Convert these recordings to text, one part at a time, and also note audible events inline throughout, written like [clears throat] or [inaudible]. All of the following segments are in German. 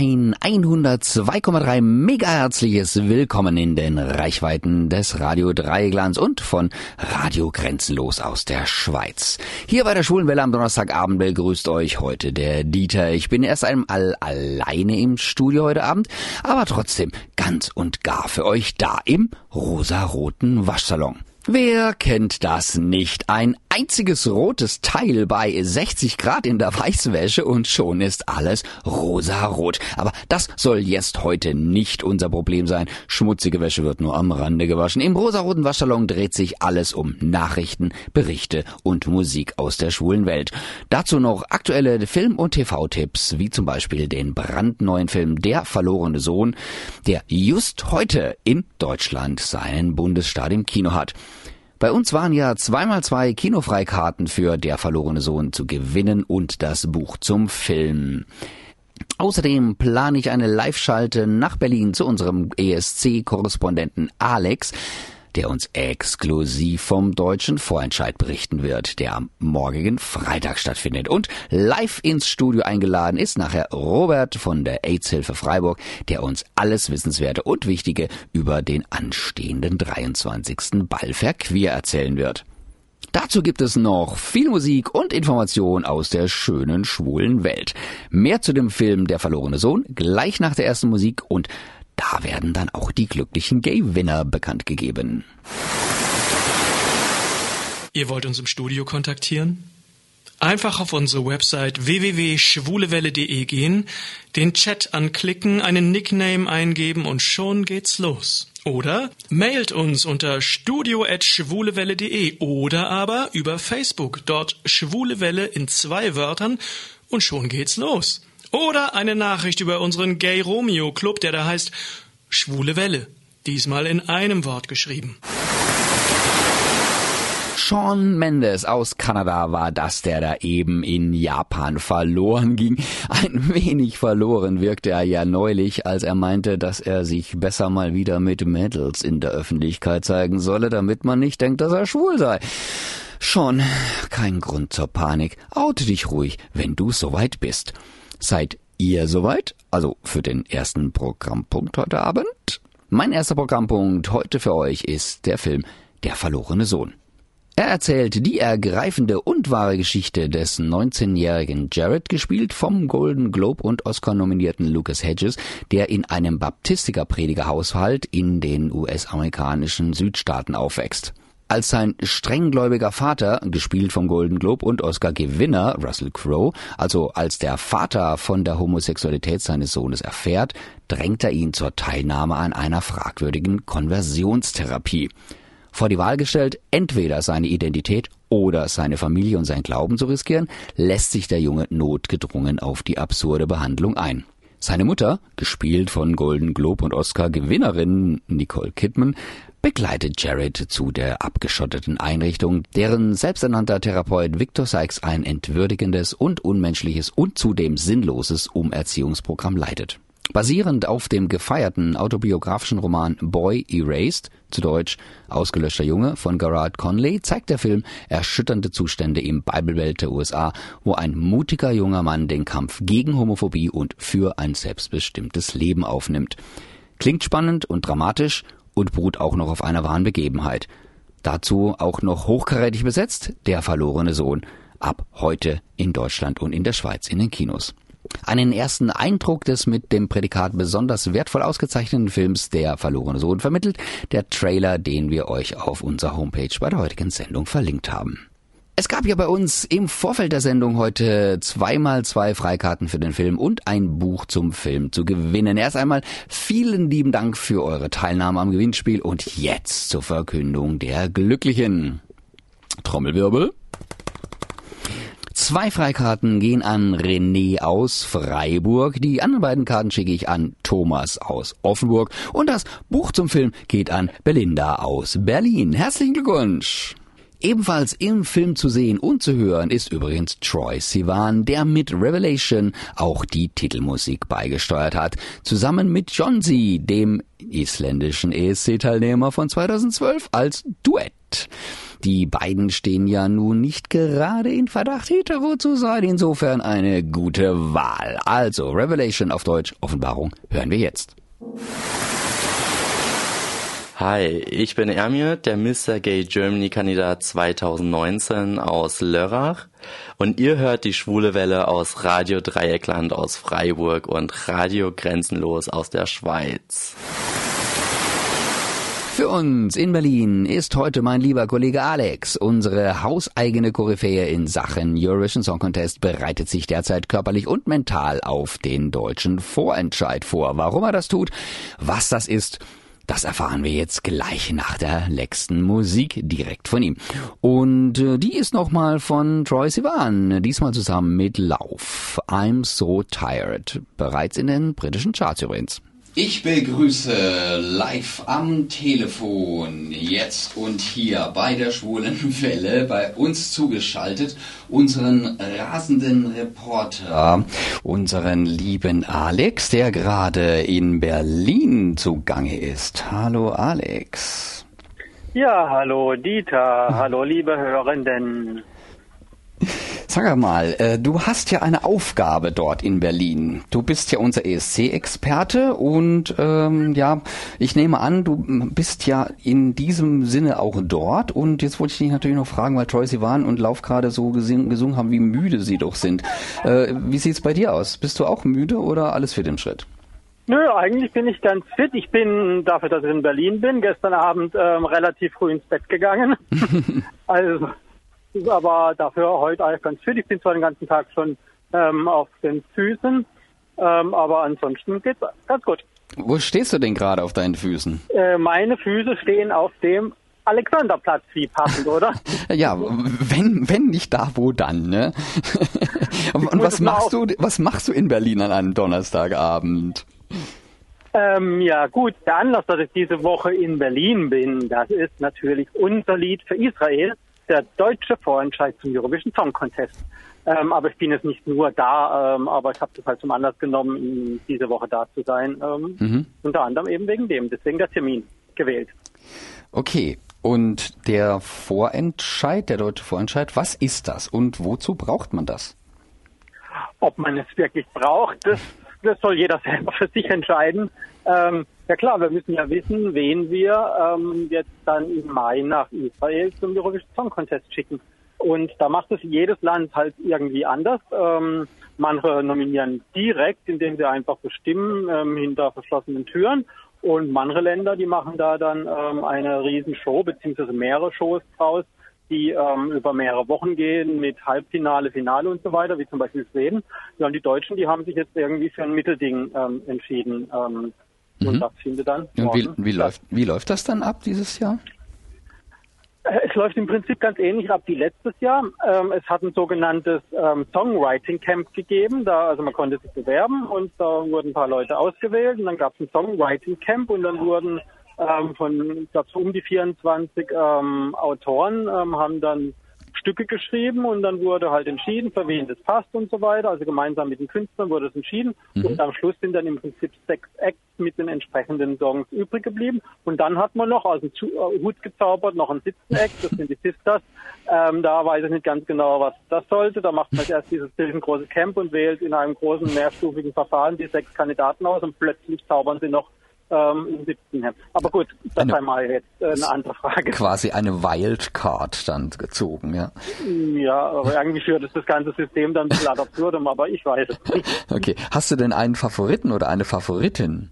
ein 102,3 mega herzliches Willkommen in den Reichweiten des Radio Dreiglanz und von Radio Grenzenlos aus der Schweiz. Hier bei der Schwulenwelle am Donnerstagabend begrüßt euch heute der Dieter. Ich bin erst einmal alleine im Studio heute Abend, aber trotzdem ganz und gar für euch da im rosaroten Waschsalon. Wer kennt das nicht? Ein einziges rotes Teil bei 60 Grad in der Weißwäsche und schon ist alles rosarot. Aber das soll jetzt heute nicht unser Problem sein. Schmutzige Wäsche wird nur am Rande gewaschen. Im rosaroten Waschsalon dreht sich alles um Nachrichten, Berichte und Musik aus der schwulen Welt. Dazu noch aktuelle Film- und TV-Tipps, wie zum Beispiel den brandneuen Film Der verlorene Sohn, der just heute in Deutschland seinen Bundesstaat im Kino hat. Bei uns waren ja zweimal zwei Kinofreikarten für Der verlorene Sohn zu gewinnen und das Buch zum Film. Außerdem plane ich eine Live-Schalte nach Berlin zu unserem ESC-Korrespondenten Alex der uns exklusiv vom deutschen Vorentscheid berichten wird, der am morgigen Freitag stattfindet. Und live ins Studio eingeladen ist nachher Robert von der AIDS-Hilfe Freiburg, der uns alles Wissenswerte und Wichtige über den anstehenden 23. Ballfair Queer erzählen wird. Dazu gibt es noch viel Musik und Information aus der schönen schwulen Welt. Mehr zu dem Film Der verlorene Sohn gleich nach der ersten Musik und da werden dann auch die glücklichen Gay-Winner bekannt gegeben. Ihr wollt uns im Studio kontaktieren? Einfach auf unsere Website www.schwulewelle.de gehen, den Chat anklicken, einen Nickname eingeben und schon geht's los. Oder mailt uns unter studio.schwulewelle.de oder aber über Facebook, dort Schwulewelle in zwei Wörtern und schon geht's los. Oder eine Nachricht über unseren Gay Romeo Club, der da heißt Schwule Welle. Diesmal in einem Wort geschrieben. Sean Mendes aus Kanada war das, der da eben in Japan verloren ging. Ein wenig verloren wirkte er ja neulich, als er meinte, dass er sich besser mal wieder mit Mädels in der Öffentlichkeit zeigen solle, damit man nicht denkt, dass er schwul sei. Sean, kein Grund zur Panik. Oute dich ruhig, wenn du soweit bist. Seid ihr soweit? Also für den ersten Programmpunkt heute Abend? Mein erster Programmpunkt heute für euch ist der Film Der verlorene Sohn. Er erzählt die ergreifende und wahre Geschichte des 19-jährigen Jared, gespielt vom Golden Globe und Oscar nominierten Lucas Hedges, der in einem Baptistiker-Predigerhaushalt in den US-amerikanischen Südstaaten aufwächst. Als sein strenggläubiger Vater, gespielt vom Golden Globe und Oscar-Gewinner Russell Crowe, also als der Vater von der Homosexualität seines Sohnes erfährt, drängt er ihn zur Teilnahme an einer fragwürdigen Konversionstherapie. Vor die Wahl gestellt, entweder seine Identität oder seine Familie und sein Glauben zu riskieren, lässt sich der Junge notgedrungen auf die absurde Behandlung ein. Seine Mutter, gespielt von Golden Globe und Oscar Gewinnerin Nicole Kidman, begleitet Jared zu der abgeschotteten Einrichtung, deren selbsternannter Therapeut Victor Sykes ein entwürdigendes und unmenschliches und zudem sinnloses Umerziehungsprogramm leitet. Basierend auf dem gefeierten autobiografischen Roman Boy Erased, zu Deutsch Ausgelöschter Junge von Gerard Conley, zeigt der Film erschütternde Zustände im Bibelwelt der USA, wo ein mutiger junger Mann den Kampf gegen Homophobie und für ein selbstbestimmtes Leben aufnimmt. Klingt spannend und dramatisch und beruht auch noch auf einer wahren Begebenheit. Dazu auch noch hochkarätig besetzt der verlorene Sohn. Ab heute in Deutschland und in der Schweiz in den Kinos. Einen ersten Eindruck des mit dem Prädikat besonders wertvoll ausgezeichneten Films Der verlorene Sohn vermittelt der Trailer, den wir euch auf unserer Homepage bei der heutigen Sendung verlinkt haben. Es gab ja bei uns im Vorfeld der Sendung heute zweimal zwei Freikarten für den Film und ein Buch zum Film zu gewinnen. Erst einmal vielen lieben Dank für eure Teilnahme am Gewinnspiel und jetzt zur Verkündung der Glücklichen. Trommelwirbel. Zwei Freikarten gehen an René aus Freiburg. Die anderen beiden Karten schicke ich an Thomas aus Offenburg. Und das Buch zum Film geht an Belinda aus Berlin. Herzlichen Glückwunsch! Ebenfalls im Film zu sehen und zu hören ist übrigens Troy Sivan, der mit Revelation auch die Titelmusik beigesteuert hat, zusammen mit John Z, dem isländischen ESC-Teilnehmer von 2012, als Duett. Die beiden stehen ja nun nicht gerade in Verdacht, hetero zu sein, insofern eine gute Wahl. Also Revelation auf Deutsch, Offenbarung, hören wir jetzt. Hi, ich bin Ermir, der Mr. Gay Germany Kandidat 2019 aus Lörrach und ihr hört die schwule Welle aus Radio Dreieckland aus Freiburg und Radio Grenzenlos aus der Schweiz. Für uns in Berlin ist heute mein lieber Kollege Alex. Unsere hauseigene Koryphäe in Sachen Eurovision Song Contest bereitet sich derzeit körperlich und mental auf den deutschen Vorentscheid vor. Warum er das tut, was das ist das erfahren wir jetzt gleich nach der letzten Musik direkt von ihm. Und äh, die ist nochmal von Troy Sivan, diesmal zusammen mit Lauf. I'm So Tired, bereits in den britischen Charts übrigens. Ich begrüße live am Telefon jetzt und hier bei der schwulen Welle bei uns zugeschaltet unseren rasenden Reporter, unseren lieben Alex, der gerade in Berlin zugange ist. Hallo Alex. Ja, hallo Dieter, hallo liebe Hörenden. Sag mal, äh, du hast ja eine Aufgabe dort in Berlin. Du bist ja unser ESC-Experte und ähm, ja, ich nehme an, du bist ja in diesem Sinne auch dort. Und jetzt wollte ich dich natürlich noch fragen, weil Troy Sivan und Lauf gerade so gesungen, gesungen haben, wie müde sie doch sind. Äh, wie sieht's bei dir aus? Bist du auch müde oder alles fit im Schritt? Nö, eigentlich bin ich ganz fit. Ich bin dafür, dass ich in Berlin bin, gestern Abend ähm, relativ früh ins Bett gegangen. [laughs] also aber dafür heute eigentlich ganz fit. Ich bin zwar den ganzen Tag schon ähm, auf den Füßen, ähm, aber ansonsten geht's ganz gut. Wo stehst du denn gerade auf deinen Füßen? Äh, meine Füße stehen auf dem Alexanderplatz, wie passend, oder? [laughs] ja, wenn, wenn nicht da, wo dann, ne? [laughs] Und was machst du, was machst du in Berlin an einem Donnerstagabend? Ähm, ja gut, der Anlass, dass ich diese Woche in Berlin bin, das ist natürlich unser Lied für Israel der deutsche Vorentscheid zum Eurovision Song Contest. Ähm, aber ich bin jetzt nicht nur da, ähm, aber ich habe das halt zum Anlass genommen, diese Woche da zu sein. Ähm, mhm. Unter anderem eben wegen dem, deswegen der Termin gewählt. Okay, und der Vorentscheid, der deutsche Vorentscheid, was ist das und wozu braucht man das? Ob man es wirklich braucht, das, das soll jeder selber für sich entscheiden. Ähm, ja klar, wir müssen ja wissen, wen wir ähm, jetzt dann im Mai nach Israel zum Eurovision Song Contest schicken. Und da macht es jedes Land halt irgendwie anders. Ähm, manche nominieren direkt, indem sie einfach bestimmen ähm, hinter verschlossenen Türen. Und manche Länder, die machen da dann ähm, eine Riesenshow beziehungsweise mehrere Shows draus, die ähm, über mehrere Wochen gehen mit Halbfinale, Finale und so weiter, wie zum Beispiel Schweden. Ja, und die Deutschen, die haben sich jetzt irgendwie für ein Mittelding ähm, entschieden. Ähm, und mhm. das findet dann. Und wie, wie, läuft, wie läuft das dann ab dieses Jahr? Äh, es läuft im Prinzip ganz ähnlich ab wie letztes Jahr. Ähm, es hat ein sogenanntes ähm, Songwriting Camp gegeben. Da, also man konnte sich bewerben und da wurden ein paar Leute ausgewählt und dann gab es ein Songwriting Camp und dann wurden ähm, von, ich glaube, so um die 24 ähm, Autoren ähm, haben dann Stücke geschrieben und dann wurde halt entschieden, für wen das passt und so weiter. Also gemeinsam mit den Künstlern wurde es entschieden mhm. und am Schluss sind dann im Prinzip sechs Acts mit den entsprechenden Songs übrig geblieben. Und dann hat man noch aus dem äh, Hut gezaubert noch einen siebten Act, das sind die Sisters. Ähm, da weiß ich nicht ganz genau, was das sollte. Da macht man erst dieses riesengroße Camp und wählt in einem großen mehrstufigen Verfahren die sechs Kandidaten aus und plötzlich zaubern sie noch ähm, im siebten Hemd. Aber gut, das eine, war jetzt äh, eine andere Frage. Quasi eine Wildcard dann gezogen, ja. Ja, aber irgendwie führt es das ganze System dann ad absurdum, aber ich weiß es nicht. [laughs] Okay, hast du denn einen Favoriten oder eine Favoritin?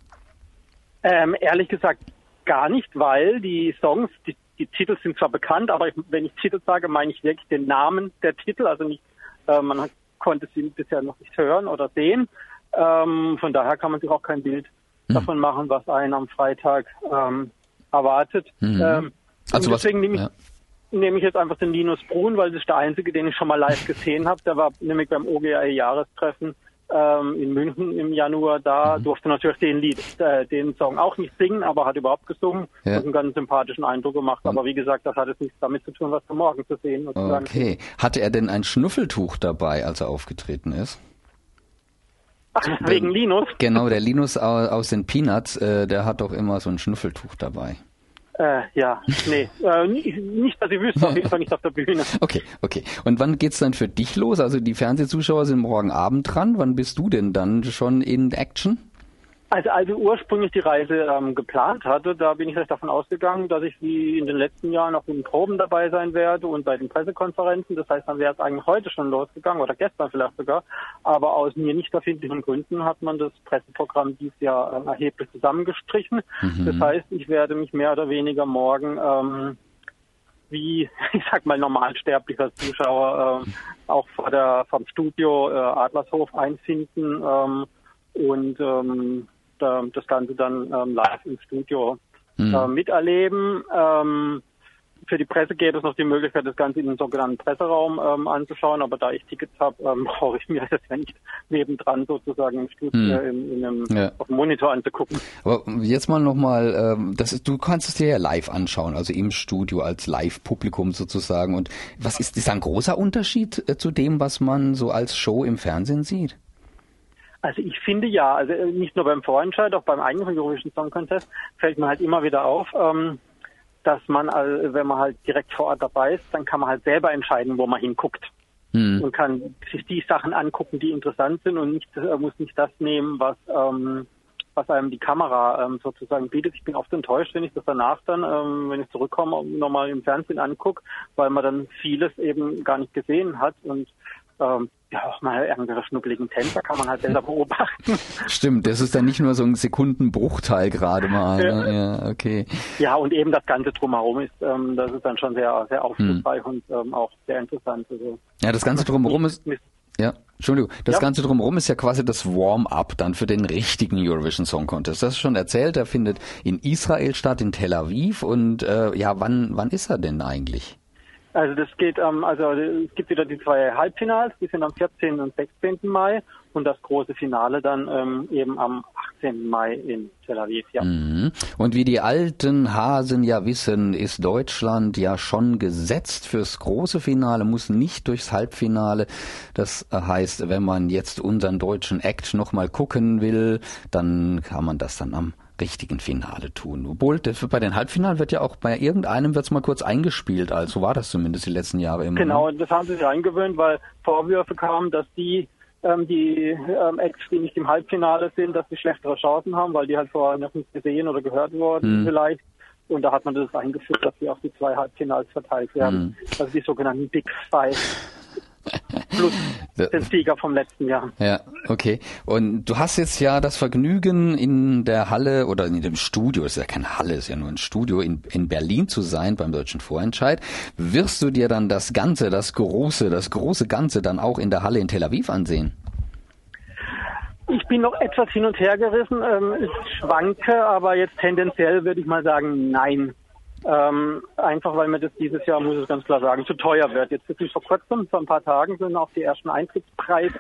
Ähm, ehrlich gesagt gar nicht, weil die Songs, die, die Titel sind zwar bekannt, aber ich, wenn ich Titel sage, meine ich wirklich den Namen der Titel, also nicht, äh, man hat, konnte sie bisher noch nicht hören oder sehen. Ähm, von daher kann man sich auch kein Bild hm. davon machen, was einen am Freitag ähm, erwartet. Mhm. Ähm, also deswegen nehme ich, ja. nehme ich jetzt einfach den Linus Brun, weil das ist der einzige, den ich schon mal live gesehen habe. Der war nämlich beim OGA-Jahrestreffen ähm, in München im Januar da, mhm. durfte natürlich den Lied, äh, den Song auch nicht singen, aber hat überhaupt gesungen ja. und einen ganz sympathischen Eindruck gemacht. Aber wie gesagt, das hat jetzt nichts damit zu tun, was wir morgen zu sehen. Okay. Hatte er denn ein Schnuffeltuch dabei, als er aufgetreten ist? Ach, [laughs] wegen Linus? Genau, der Linus aus den Peanuts, äh, der hat doch immer so ein Schnuffeltuch dabei. Äh, ja, nee, [laughs] äh, nicht, dass ich wüsste, auf jeden Fall nicht auf der Bühne. [laughs] Okay, okay. Und wann geht's dann für dich los? Also die Fernsehzuschauer sind morgen Abend dran. Wann bist du denn dann schon in Action? Also als ich ursprünglich die Reise ähm, geplant hatte, da bin ich vielleicht davon ausgegangen, dass ich wie in den letzten Jahren auch in den Proben dabei sein werde und bei den Pressekonferenzen. Das heißt, dann wäre es eigentlich heute schon losgegangen oder gestern vielleicht sogar. Aber aus mir nicht erfindlichen Gründen hat man das Presseprogramm dieses Jahr äh, erheblich zusammengestrichen. Mhm. Das heißt, ich werde mich mehr oder weniger morgen ähm, wie, [laughs] ich sag mal, normalsterblicher Zuschauer äh, auch vor der vom Studio äh, Adlershof einfinden ähm, und ähm, äh, das Ganze dann ähm, live im Studio mhm. äh, miterleben. Ähm, für die Presse gäbe es noch die Möglichkeit, das Ganze in den sogenannten Presseraum ähm, anzuschauen, aber da ich Tickets habe, ähm, [laughs] brauche ich mir das ja nicht nebendran sozusagen im Studio hm. in, in einem, ja. auf dem Monitor anzugucken. Aber jetzt mal nochmal, ähm, das ist, du kannst es dir ja live anschauen, also im Studio als Live-Publikum sozusagen. Und was ist, ist ein großer Unterschied äh, zu dem, was man so als Show im Fernsehen sieht? Also ich finde ja, also äh, nicht nur beim Vorentscheid, auch beim eigenen Eurovision Song Contest fällt mir halt immer wieder auf, ähm, dass man, wenn man halt direkt vor Ort dabei ist, dann kann man halt selber entscheiden, wo man hinguckt. Mhm. Und kann sich die Sachen angucken, die interessant sind und nicht, äh, muss nicht das nehmen, was, ähm, was einem die Kamera ähm, sozusagen bietet. Ich bin oft enttäuscht, wenn ich das danach dann, ähm, wenn ich zurückkomme, nochmal im Fernsehen angucke, weil man dann vieles eben gar nicht gesehen hat und ähm, ja auch mal irgendwelche schnuckeligen Tänzer kann man halt selber beobachten. Stimmt, das ist dann nicht nur so ein Sekundenbruchteil gerade mal. Ne? Ja, okay. Ja, und eben das Ganze drumherum ist, ähm, das ist dann schon sehr, sehr aufschlussreich hm. und ähm, auch sehr interessant. Also, ja, das Ganze drumherum ist. Ja, Entschuldigung. Das ja. Ganze drumherum ist ja quasi das Warm-up dann für den richtigen Eurovision Song Contest. Das ist schon erzählt, der findet in Israel statt, in Tel Aviv. Und äh, ja, wann, wann ist er denn eigentlich? Also das geht ähm, also es gibt wieder die zwei Halbfinals, die sind am 14. und 16. Mai und das große Finale dann ähm, eben am 18. Mai in Tel Aviv, ja. Mhm. Und wie die alten Hasen ja wissen, ist Deutschland ja schon gesetzt fürs große Finale, muss nicht durchs Halbfinale. Das heißt, wenn man jetzt unseren deutschen Act nochmal gucken will, dann kann man das dann am richtigen Finale tun. Obwohl, bei den Halbfinalen wird ja auch bei irgendeinem wird's mal kurz eingespielt, also so war das zumindest die letzten Jahre immer. Genau, ne? das haben sie sich eingewöhnt, weil Vorwürfe kamen, dass die ähm, die ähm, Acts, die nicht im Halbfinale sind, dass sie schlechtere Chancen haben, weil die halt vorher noch nicht gesehen oder gehört wurden hm. vielleicht. Und da hat man das eingeführt, dass sie auf die zwei Halbfinals verteilt werden. Hm. Also die sogenannten Big Five plus den Sieger vom letzten Jahr. Ja, okay. Und du hast jetzt ja das Vergnügen in der Halle oder in dem Studio, ist ja keine Halle, ist ja nur ein Studio in, in Berlin zu sein beim deutschen Vorentscheid. Wirst du dir dann das Ganze, das große, das große Ganze dann auch in der Halle in Tel Aviv ansehen? Ich bin noch etwas hin und her gerissen. Ähm, ich schwanke, aber jetzt tendenziell würde ich mal sagen, nein. Ähm, einfach weil mir das dieses Jahr, muss ich ganz klar sagen, zu teuer wird. Jetzt ist vor kurzem, vor ein paar Tagen sind auch die ersten Eintrittspreise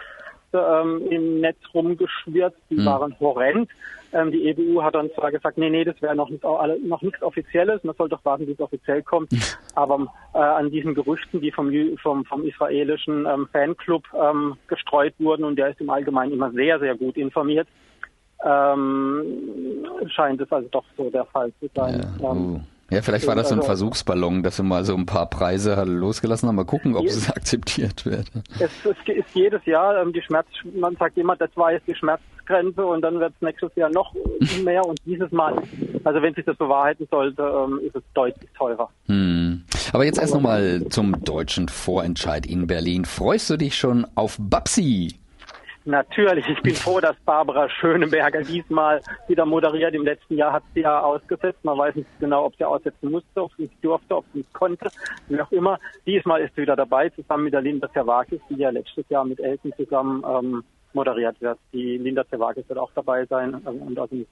ähm, im Netz rumgeschwirrt. Die mhm. waren horrend. Ähm, die EBU hat dann zwar gesagt, nee, nee, das wäre noch, nicht, noch nichts Offizielles, man soll doch warten, bis es offiziell kommt. Mhm. Aber äh, an diesen Gerüchten, die vom, vom, vom israelischen ähm, Fanclub ähm, gestreut wurden, und der ist im Allgemeinen immer sehr, sehr gut informiert, ähm, scheint es also doch so der Fall zu sein. Ja. Ähm, uh. Ja, vielleicht war das so ein also Versuchsballon, dass sie mal so ein paar Preise losgelassen haben. Mal gucken, ob es [laughs] akzeptiert wird. Es, es, ist jedes Jahr ähm, die Schmerz, man sagt immer, das war jetzt die Schmerzgrenze und dann wird es nächstes Jahr noch [laughs] mehr und dieses Mal, also wenn sich das bewahrheiten sollte, ähm, ist es deutlich teurer. Hm. Aber jetzt erst nochmal zum deutschen Vorentscheid in Berlin. Freust du dich schon auf Babsi? Natürlich, ich bin froh, dass Barbara Schöneberger diesmal wieder moderiert. Im letzten Jahr hat sie ja ausgesetzt. Man weiß nicht genau, ob sie aussetzen musste, ob sie nicht durfte, ob sie nicht konnte, wie auch immer. Diesmal ist sie wieder dabei, zusammen mit der Linda Zerwakis, die ja letztes Jahr mit Elton zusammen ähm, moderiert wird. Die Linda Zerwakis wird auch dabei sein ähm, und aus dem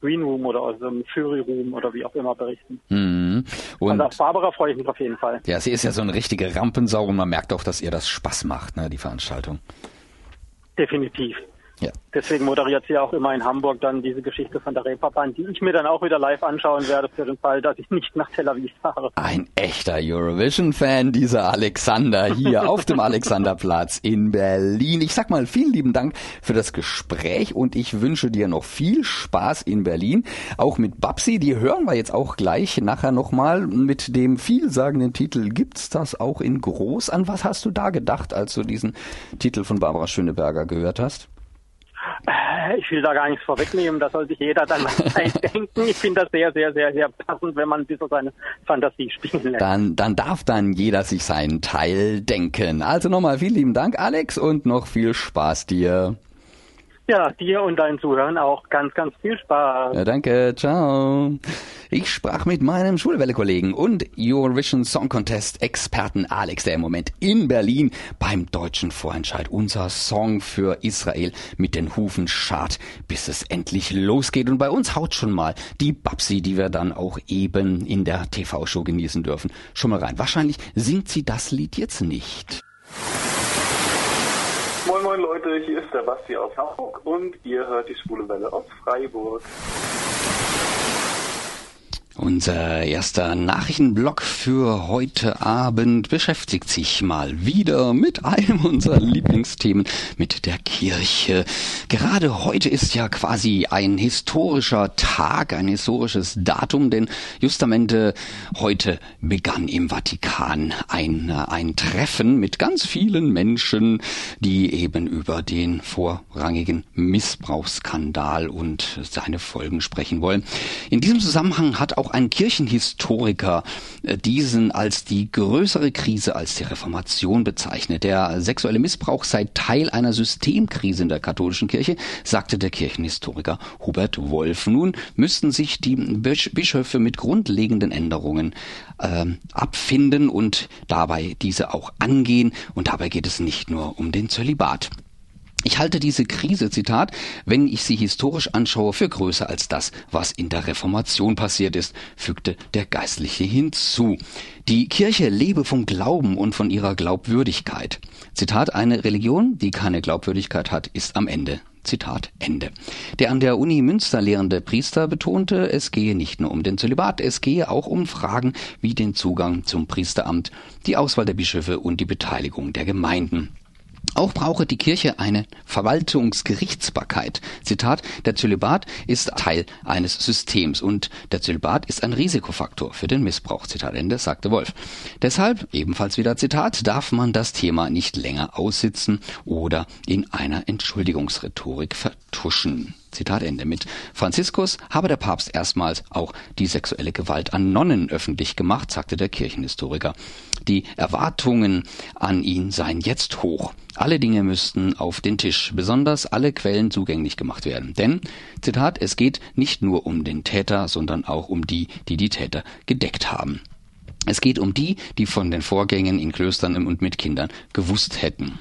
Green Room oder aus dem Fury Room oder wie auch immer berichten. Mhm. Und also auf Barbara freue ich mich auf jeden Fall. Ja, sie ist ja so eine richtige Rampensau und man merkt auch, dass ihr das Spaß macht, ne, die Veranstaltung. définitive. Ja. Deswegen moderiert sie auch immer in Hamburg dann diese Geschichte von der Reeperbahn, die ich mir dann auch wieder live anschauen werde für den Fall, dass ich nicht nach Tel Aviv fahre. Ein echter Eurovision-Fan, dieser Alexander hier [laughs] auf dem Alexanderplatz in Berlin. Ich sag mal vielen lieben Dank für das Gespräch und ich wünsche dir noch viel Spaß in Berlin. Auch mit Babsi, die hören wir jetzt auch gleich nachher nochmal mit dem vielsagenden Titel Gibt's das auch in groß? An was hast du da gedacht, als du diesen Titel von Barbara Schöneberger gehört hast? Äh, ich will da gar nichts vorwegnehmen, da soll sich jeder dann [laughs] eindenken. Ich finde das sehr, sehr, sehr, sehr passend, wenn man ein bisschen seine Fantasie spielen lässt. Dann, dann darf dann jeder sich seinen Teil denken. Also nochmal vielen lieben Dank, Alex, und noch viel Spaß dir. Ja, dir und deinen Zuhörern auch ganz, ganz viel Spaß. Ja, danke, ciao. Ich sprach mit meinem Schulwelle-Kollegen und Eurovision Song Contest Experten Alex, der im Moment in Berlin beim deutschen Vorentscheid unser Song für Israel mit den Hufen schart, bis es endlich losgeht. Und bei uns haut schon mal die Babsi, die wir dann auch eben in der TV-Show genießen dürfen, schon mal rein. Wahrscheinlich singt sie das Lied jetzt nicht. Moin moin Leute, hier ist der Basti aus Hamburg und ihr hört die Schwule Welle aus Freiburg. Unser erster Nachrichtenblock für heute Abend beschäftigt sich mal wieder mit einem unserer Lieblingsthemen, mit der Kirche. Gerade heute ist ja quasi ein historischer Tag, ein historisches Datum, denn justamente heute begann im Vatikan ein, ein Treffen mit ganz vielen Menschen, die eben über den vorrangigen Missbrauchsskandal und seine Folgen sprechen wollen. In diesem Zusammenhang hat auch ein Kirchenhistoriker äh, diesen als die größere Krise als die Reformation bezeichnet. Der sexuelle Missbrauch sei Teil einer Systemkrise in der katholischen Kirche, sagte der Kirchenhistoriker Hubert Wolf. Nun müssten sich die Bischöfe mit grundlegenden Änderungen äh, abfinden und dabei diese auch angehen. Und dabei geht es nicht nur um den Zölibat. Ich halte diese Krise, Zitat, wenn ich sie historisch anschaue, für größer als das, was in der Reformation passiert ist, fügte der Geistliche hinzu. Die Kirche lebe vom Glauben und von ihrer Glaubwürdigkeit. Zitat, eine Religion, die keine Glaubwürdigkeit hat, ist am Ende. Zitat Ende. Der an der Uni Münster lehrende Priester betonte, es gehe nicht nur um den Zölibat, es gehe auch um Fragen wie den Zugang zum Priesteramt, die Auswahl der Bischöfe und die Beteiligung der Gemeinden. Auch brauche die Kirche eine Verwaltungsgerichtsbarkeit. Zitat, der Zölibat ist Teil eines Systems und der Zölibat ist ein Risikofaktor für den Missbrauch. Zitat Ende, sagte Wolf. Deshalb, ebenfalls wieder Zitat, darf man das Thema nicht länger aussitzen oder in einer Entschuldigungsrhetorik vertuschen. Zitat Ende. Mit Franziskus habe der Papst erstmals auch die sexuelle Gewalt an Nonnen öffentlich gemacht, sagte der Kirchenhistoriker. Die Erwartungen an ihn seien jetzt hoch. Alle Dinge müssten auf den Tisch, besonders alle Quellen zugänglich gemacht werden. Denn, Zitat, es geht nicht nur um den Täter, sondern auch um die, die die Täter gedeckt haben. Es geht um die, die von den Vorgängen in Klöstern und mit Kindern gewusst hätten.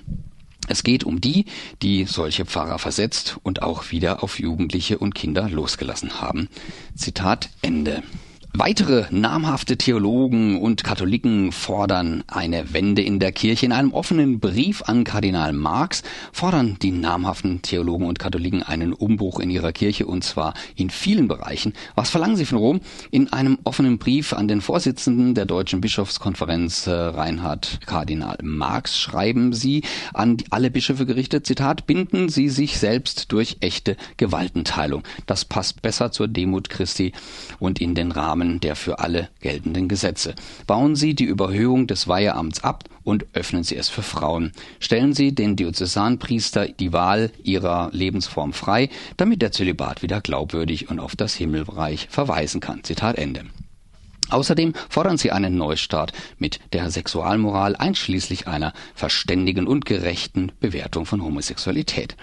Es geht um die, die solche Pfarrer versetzt und auch wieder auf Jugendliche und Kinder losgelassen haben. Zitat Ende. Weitere namhafte Theologen und Katholiken fordern eine Wende in der Kirche. In einem offenen Brief an Kardinal Marx fordern die namhaften Theologen und Katholiken einen Umbruch in ihrer Kirche und zwar in vielen Bereichen. Was verlangen sie von Rom? In einem offenen Brief an den Vorsitzenden der Deutschen Bischofskonferenz äh, Reinhard Kardinal Marx schreiben sie an alle Bischöfe gerichtet, Zitat, binden sie sich selbst durch echte Gewaltenteilung. Das passt besser zur Demut Christi und in den Rahmen Rahmen der für alle geltenden Gesetze. Bauen Sie die Überhöhung des Weiheamts ab und öffnen Sie es für Frauen. Stellen Sie den Diözesanpriester die Wahl ihrer Lebensform frei, damit der Zölibat wieder glaubwürdig und auf das Himmelreich verweisen kann. Zitat Ende. Außerdem fordern sie einen Neustart mit der Sexualmoral einschließlich einer verständigen und gerechten Bewertung von Homosexualität.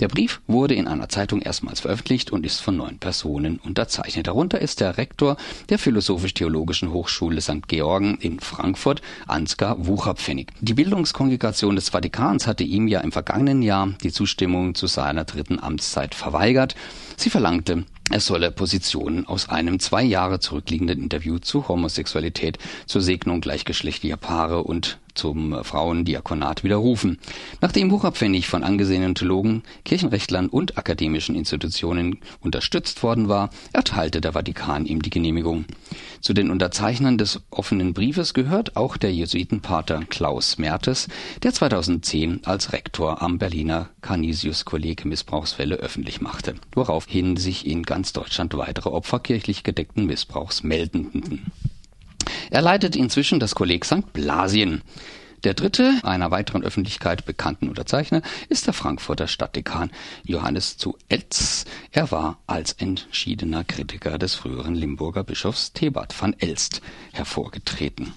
Der Brief wurde in einer Zeitung erstmals veröffentlicht und ist von neun Personen unterzeichnet. Darunter ist der Rektor der Philosophisch-Theologischen Hochschule St. Georgen in Frankfurt, Ansgar Wucherpfennig. Die Bildungskongregation des Vatikans hatte ihm ja im vergangenen Jahr die Zustimmung zu seiner dritten Amtszeit verweigert. Sie verlangte, er solle Positionen aus einem zwei Jahre zurückliegenden Interview zu Homosexualität, zur Segnung gleichgeschlechtlicher Paare und zum Frauendiakonat widerrufen. Nachdem Wucherpfennig von angesehenen Theologen, Kirchenrechtlern und akademischen Institutionen unterstützt worden war, erteilte der Vatikan ihm die Genehmigung. Zu den Unterzeichnern des offenen Briefes gehört auch der Jesuitenpater Klaus Mertes, der 2010 als Rektor am Berliner Canisius-Kolleg Missbrauchsfälle öffentlich machte, woraufhin sich in ganz Deutschland weitere Opfer kirchlich gedeckten Missbrauchs meldeten. Er leitet inzwischen das Kolleg St. Blasien. Der dritte, einer weiteren Öffentlichkeit bekannten Unterzeichner, ist der Frankfurter Stadtdekan Johannes zu Elz. Er war als entschiedener Kritiker des früheren Limburger Bischofs Thebert van Elst hervorgetreten.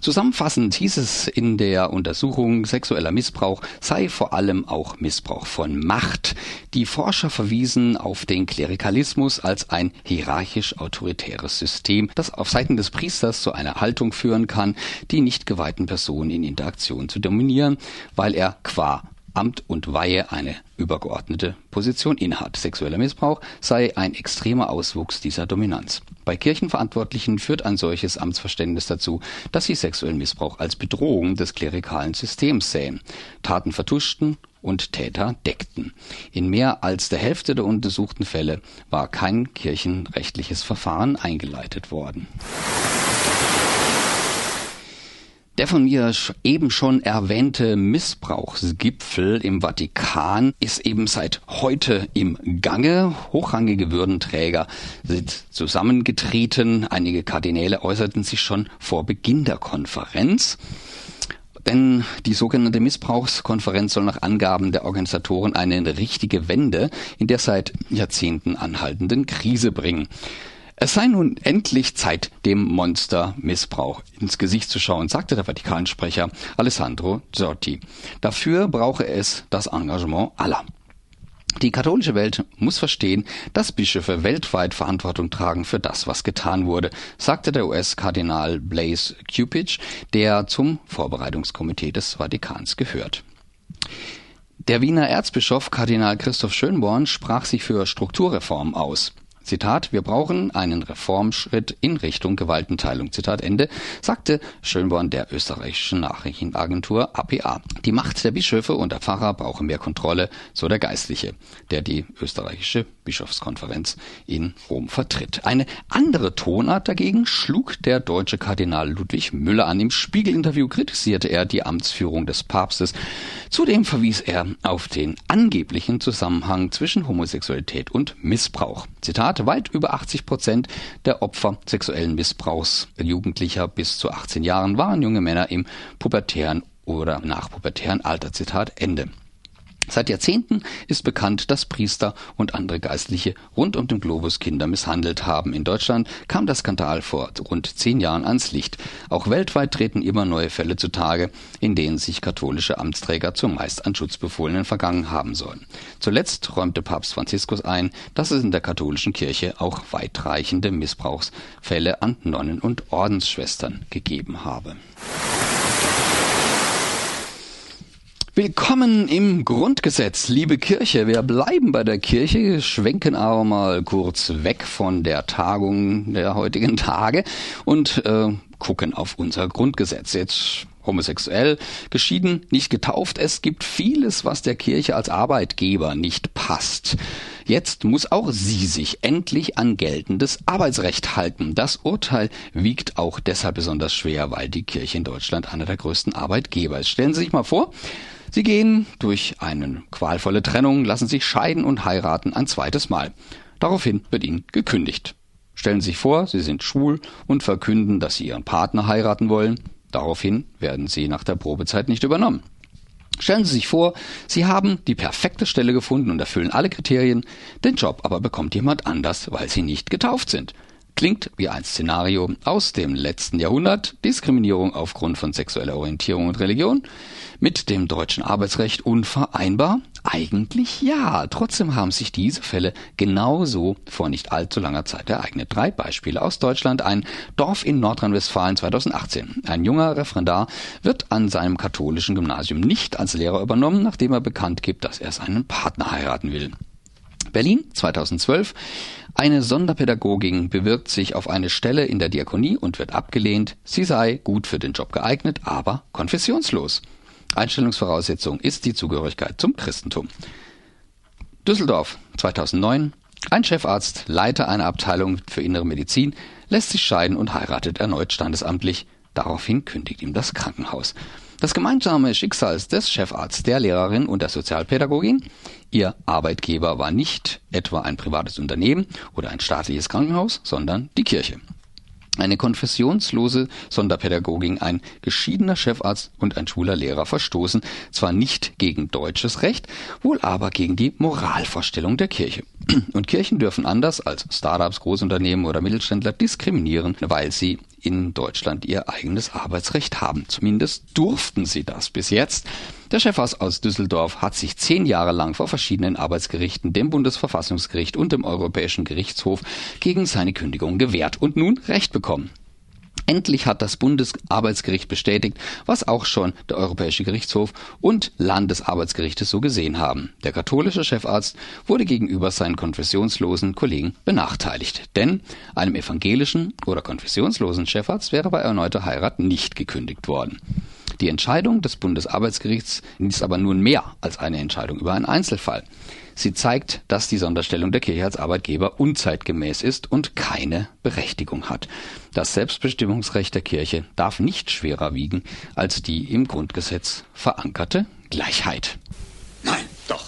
Zusammenfassend hieß es in der Untersuchung, sexueller Missbrauch sei vor allem auch Missbrauch von Macht. Die Forscher verwiesen auf den Klerikalismus als ein hierarchisch-autoritäres System, das auf Seiten des Priesters zu einer Haltung führen kann, die nicht geweihten Personen in Interaktion zu dominieren, weil er qua Amt und Weihe eine übergeordnete Position innehat. Sexueller Missbrauch sei ein extremer Auswuchs dieser Dominanz. Bei Kirchenverantwortlichen führt ein solches Amtsverständnis dazu, dass sie sexuellen Missbrauch als Bedrohung des klerikalen Systems sähen. Taten vertuschten und Täter deckten. In mehr als der Hälfte der untersuchten Fälle war kein kirchenrechtliches Verfahren eingeleitet worden. Der von mir eben schon erwähnte Missbrauchsgipfel im Vatikan ist eben seit heute im Gange. Hochrangige Würdenträger sind zusammengetreten. Einige Kardinäle äußerten sich schon vor Beginn der Konferenz. Denn die sogenannte Missbrauchskonferenz soll nach Angaben der Organisatoren eine richtige Wende in der seit Jahrzehnten anhaltenden Krise bringen. Es sei nun endlich Zeit, dem Monstermissbrauch ins Gesicht zu schauen, sagte der Vatikansprecher Alessandro Zotti. Dafür brauche es das Engagement aller. Die katholische Welt muss verstehen, dass Bischöfe weltweit Verantwortung tragen für das, was getan wurde, sagte der US-Kardinal Blaise Cupich, der zum Vorbereitungskomitee des Vatikans gehört. Der Wiener Erzbischof Kardinal Christoph Schönborn sprach sich für Strukturreform aus. Zitat, wir brauchen einen Reformschritt in Richtung Gewaltenteilung, Zitat Ende, sagte Schönborn der österreichischen Nachrichtenagentur APA. Die Macht der Bischöfe und der Pfarrer brauche mehr Kontrolle, so der Geistliche, der die österreichische Bischofskonferenz in Rom vertritt. Eine andere Tonart dagegen schlug der deutsche Kardinal Ludwig Müller an. Im Spiegel-Interview kritisierte er die Amtsführung des Papstes. Zudem verwies er auf den angeblichen Zusammenhang zwischen Homosexualität und Missbrauch. Zitat, Zitat, weit über 80 Prozent der Opfer sexuellen Missbrauchs Jugendlicher bis zu 18 Jahren waren junge Männer im pubertären oder nachpubertären Alter. Zitat Ende. Seit Jahrzehnten ist bekannt, dass Priester und andere Geistliche rund um den Globus Kinder misshandelt haben. In Deutschland kam der Skandal vor rund zehn Jahren ans Licht. Auch weltweit treten immer neue Fälle zutage, in denen sich katholische Amtsträger zumeist an Schutzbefohlenen vergangen haben sollen. Zuletzt räumte Papst Franziskus ein, dass es in der katholischen Kirche auch weitreichende Missbrauchsfälle an Nonnen und Ordensschwestern gegeben habe. Willkommen im Grundgesetz, liebe Kirche. Wir bleiben bei der Kirche, schwenken aber mal kurz weg von der Tagung der heutigen Tage und äh, gucken auf unser Grundgesetz. Jetzt homosexuell, geschieden, nicht getauft. Es gibt vieles, was der Kirche als Arbeitgeber nicht passt. Jetzt muss auch sie sich endlich an geltendes Arbeitsrecht halten. Das Urteil wiegt auch deshalb besonders schwer, weil die Kirche in Deutschland einer der größten Arbeitgeber ist. Stellen Sie sich mal vor, Sie gehen durch eine qualvolle Trennung, lassen sich scheiden und heiraten ein zweites Mal. Daraufhin wird ihnen gekündigt. Stellen Sie sich vor, Sie sind schwul und verkünden, dass Sie Ihren Partner heiraten wollen. Daraufhin werden Sie nach der Probezeit nicht übernommen. Stellen Sie sich vor, Sie haben die perfekte Stelle gefunden und erfüllen alle Kriterien, den Job aber bekommt jemand anders, weil Sie nicht getauft sind. Klingt wie ein Szenario aus dem letzten Jahrhundert, Diskriminierung aufgrund von sexueller Orientierung und Religion. Mit dem deutschen Arbeitsrecht unvereinbar? Eigentlich ja. Trotzdem haben sich diese Fälle genauso vor nicht allzu langer Zeit ereignet. Drei Beispiele aus Deutschland. Ein Dorf in Nordrhein-Westfalen 2018. Ein junger Referendar wird an seinem katholischen Gymnasium nicht als Lehrer übernommen, nachdem er bekannt gibt, dass er seinen Partner heiraten will. Berlin 2012. Eine Sonderpädagogin bewirbt sich auf eine Stelle in der Diakonie und wird abgelehnt. Sie sei gut für den Job geeignet, aber konfessionslos. Einstellungsvoraussetzung ist die Zugehörigkeit zum Christentum. Düsseldorf 2009. Ein Chefarzt, Leiter einer Abteilung für innere Medizin, lässt sich scheiden und heiratet erneut standesamtlich. Daraufhin kündigt ihm das Krankenhaus. Das gemeinsame Schicksal des Chefarztes, der Lehrerin und der Sozialpädagogin. Ihr Arbeitgeber war nicht etwa ein privates Unternehmen oder ein staatliches Krankenhaus, sondern die Kirche. Eine konfessionslose Sonderpädagogin, ein geschiedener Chefarzt und ein schwuler Lehrer verstoßen zwar nicht gegen deutsches Recht, wohl aber gegen die Moralvorstellung der Kirche. Und Kirchen dürfen anders als Startups, Großunternehmen oder Mittelständler diskriminieren, weil sie in Deutschland ihr eigenes Arbeitsrecht haben. Zumindest durften sie das bis jetzt. Der Chefarzt aus Düsseldorf hat sich zehn Jahre lang vor verschiedenen Arbeitsgerichten, dem Bundesverfassungsgericht und dem Europäischen Gerichtshof gegen seine Kündigung gewehrt und nun Recht bekommen. Endlich hat das Bundesarbeitsgericht bestätigt, was auch schon der Europäische Gerichtshof und Landesarbeitsgerichte so gesehen haben. Der katholische Chefarzt wurde gegenüber seinen konfessionslosen Kollegen benachteiligt. Denn einem evangelischen oder konfessionslosen Chefarzt wäre bei erneuter Heirat nicht gekündigt worden. Die Entscheidung des Bundesarbeitsgerichts ist aber nun mehr als eine Entscheidung über einen Einzelfall. Sie zeigt, dass die Sonderstellung der Kirche als Arbeitgeber unzeitgemäß ist und keine Berechtigung hat. Das Selbstbestimmungsrecht der Kirche darf nicht schwerer wiegen als die im Grundgesetz verankerte Gleichheit. Nein, doch.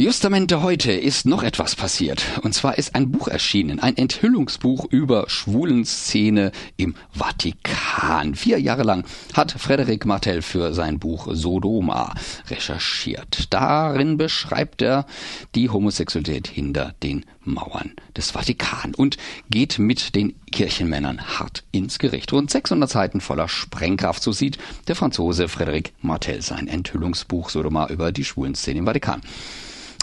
Justamente heute ist noch etwas passiert. Und zwar ist ein Buch erschienen, ein Enthüllungsbuch über Schwulenszene im Vatikan. Vier Jahre lang hat Frederik Martel für sein Buch Sodoma recherchiert. Darin beschreibt er die Homosexualität hinter den Mauern des Vatikan und geht mit den Kirchenmännern hart ins Gericht. Rund 600 Seiten voller Sprengkraft, so sieht der Franzose Frederik Martel sein Enthüllungsbuch Sodoma über die Schwulenszene im Vatikan.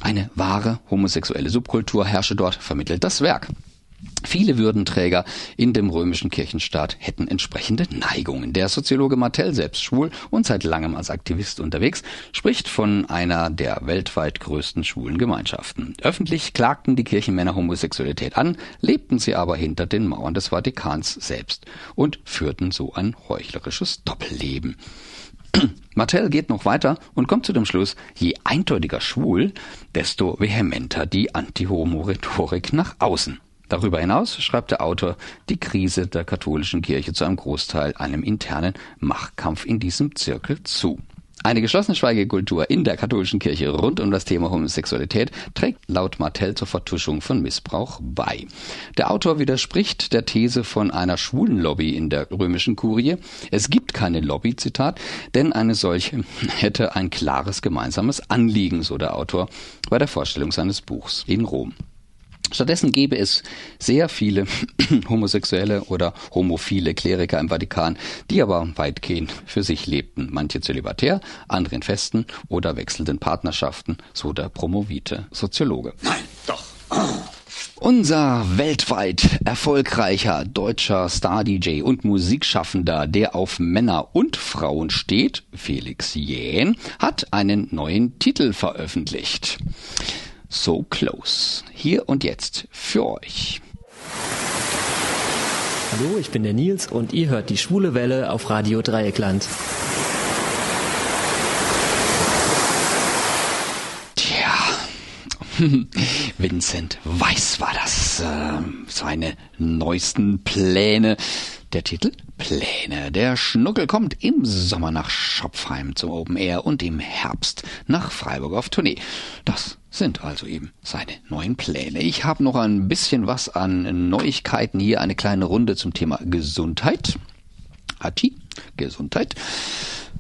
Eine wahre homosexuelle Subkultur herrsche dort, vermittelt das Werk. Viele Würdenträger in dem römischen Kirchenstaat hätten entsprechende Neigungen. Der Soziologe Martell, selbst schwul und seit langem als Aktivist unterwegs, spricht von einer der weltweit größten schwulen Gemeinschaften. Öffentlich klagten die Kirchenmänner Homosexualität an, lebten sie aber hinter den Mauern des Vatikans selbst und führten so ein heuchlerisches Doppelleben. [clears throat] Martell geht noch weiter und kommt zu dem Schluss, je eindeutiger schwul, desto vehementer die Anti-Homo-Rhetorik nach außen. Darüber hinaus schreibt der Autor die Krise der katholischen Kirche zu einem Großteil einem internen Machtkampf in diesem Zirkel zu. Eine geschlossene Schweigekultur in der katholischen Kirche rund um das Thema Homosexualität trägt laut Martell zur Vertuschung von Missbrauch bei. Der Autor widerspricht der These von einer schwulen Lobby in der römischen Kurie. Es gibt keine Lobby, Zitat, denn eine solche [laughs] hätte ein klares gemeinsames Anliegen, so der Autor bei der Vorstellung seines Buchs in Rom. Stattdessen gäbe es sehr viele [clears throat] homosexuelle oder homophile Kleriker im Vatikan, die aber weitgehend für sich lebten, manche zölibatär, andere in festen oder wechselnden Partnerschaften, so der promovite Soziologe. Nein, doch. Unser weltweit erfolgreicher deutscher Star-DJ und Musikschaffender, der auf Männer und Frauen steht, Felix Jähn, hat einen neuen Titel veröffentlicht. So Close. Hier und jetzt für euch. Hallo, ich bin der Nils und ihr hört die Schwule Welle auf Radio Dreieckland. Tja, [laughs] Vincent Weiß war das. Äh, seine neuesten Pläne. Der Titel? Pläne. Der Schnuckel kommt im Sommer nach Schopfheim zum Open Air und im Herbst nach Freiburg auf Tournee. Das sind also eben seine neuen Pläne. Ich habe noch ein bisschen was an Neuigkeiten hier, eine kleine Runde zum Thema Gesundheit. Hachi, Gesundheit.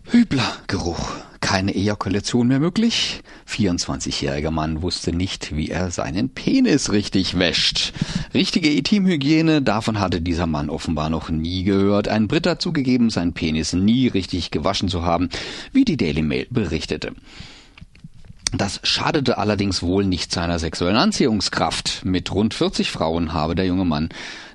Hübler-Geruch. Keine Ejakulation mehr möglich. 24-jähriger Mann wusste nicht, wie er seinen Penis richtig wäscht. Richtige Intimhygiene, davon hatte dieser Mann offenbar noch nie gehört. Ein Brit hat zugegeben, seinen Penis nie richtig gewaschen zu haben, wie die Daily Mail berichtete. Das schadete allerdings wohl nicht seiner sexuellen Anziehungskraft. Mit rund 40 Frauen habe der junge Mann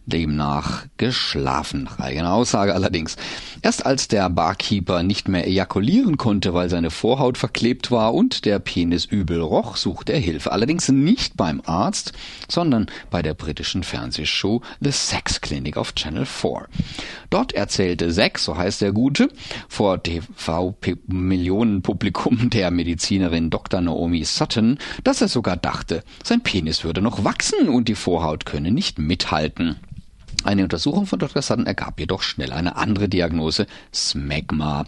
demnach geschlafen. Nach eigener Aussage allerdings. Erst als der Barkeeper nicht mehr ejakulieren konnte, weil seine Vorhaut verklebt war und der Penis übel roch, suchte er Hilfe. Allerdings nicht beim Arzt, sondern bei der britischen Fernsehshow The Sex Clinic auf Channel 4. Dort erzählte Sex, so heißt der Gute, vor TV-Millionenpublikum der Medizinerin Dr. Naomi Sutton, dass er sogar dachte, sein Penis würde noch wachsen und die Vorhaut könne nicht mithalten. Eine Untersuchung von Dr. Sutton ergab jedoch schnell eine andere Diagnose, Smegma.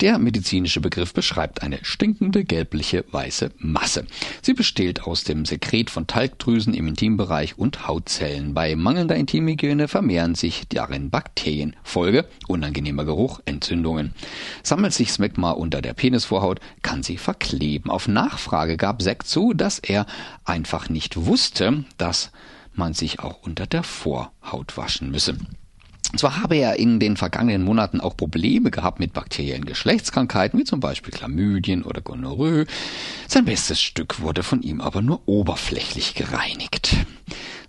Der medizinische Begriff beschreibt eine stinkende gelbliche weiße Masse. Sie besteht aus dem Sekret von Talgdrüsen im Intimbereich und Hautzellen. Bei mangelnder Intimhygiene vermehren sich darin Bakterien. Folge unangenehmer Geruch, Entzündungen. Sammelt sich Smegma unter der Penisvorhaut, kann sie verkleben. Auf Nachfrage gab Sekt zu, dass er einfach nicht wusste, dass man sich auch unter der Vorhaut waschen müsse. Zwar habe er in den vergangenen Monaten auch Probleme gehabt mit bakteriellen Geschlechtskrankheiten, wie zum Beispiel Chlamydien oder Gonorrhoe. Sein bestes Stück wurde von ihm aber nur oberflächlich gereinigt.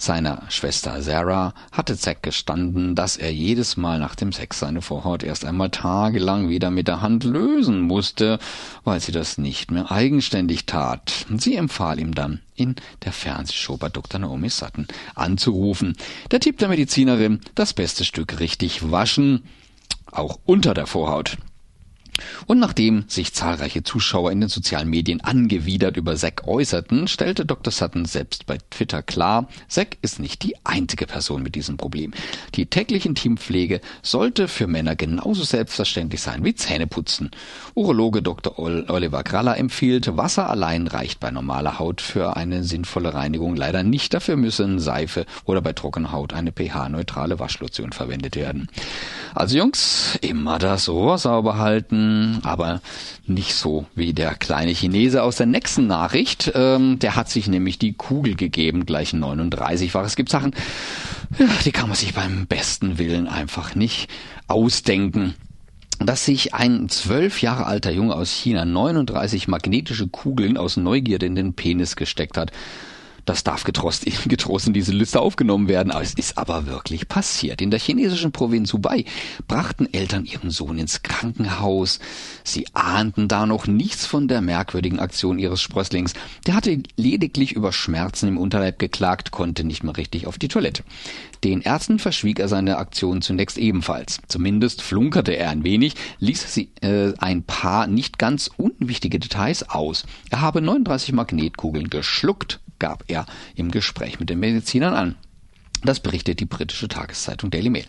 Seiner Schwester Sarah hatte Zack gestanden, dass er jedes Mal nach dem Sex seine Vorhaut erst einmal tagelang wieder mit der Hand lösen musste, weil sie das nicht mehr eigenständig tat. Sie empfahl ihm dann, in der Fernsehshow bei Dr. Naomi Sutton anzurufen. Der Tipp der Medizinerin, das beste Stück richtig waschen, auch unter der Vorhaut. Und nachdem sich zahlreiche Zuschauer in den sozialen Medien angewidert über Zack äußerten, stellte Dr. Sutton selbst bei Twitter klar, Zack ist nicht die einzige Person mit diesem Problem. Die tägliche Intimpflege sollte für Männer genauso selbstverständlich sein wie Zähneputzen. Urologe Dr. Oliver Kraller empfiehlt, Wasser allein reicht bei normaler Haut für eine sinnvolle Reinigung leider nicht. Dafür müssen Seife oder bei trockener Haut eine pH-neutrale Waschlotion verwendet werden. Also Jungs, immer das Rohr sauber halten, aber nicht so wie der kleine Chinese aus der nächsten Nachricht. Ähm, der hat sich nämlich die Kugel gegeben, gleich 39 war. Es gibt Sachen, ja, die kann man sich beim besten Willen einfach nicht ausdenken dass sich ein zwölf Jahre alter Junge aus China 39 magnetische Kugeln aus Neugierde in den Penis gesteckt hat. Das darf getrost, [laughs] getrost in diese Liste aufgenommen werden. Aber es ist aber wirklich passiert. In der chinesischen Provinz Hubei brachten Eltern ihren Sohn ins Krankenhaus. Sie ahnten da noch nichts von der merkwürdigen Aktion ihres Sprösslings. Der hatte lediglich über Schmerzen im Unterleib geklagt, konnte nicht mehr richtig auf die Toilette. Den Ärzten verschwieg er seine Aktion zunächst ebenfalls. Zumindest flunkerte er ein wenig, ließ sie äh, ein paar nicht ganz unwichtige Details aus. Er habe 39 Magnetkugeln geschluckt gab er im Gespräch mit den Medizinern an. Das berichtet die britische Tageszeitung Daily Mail.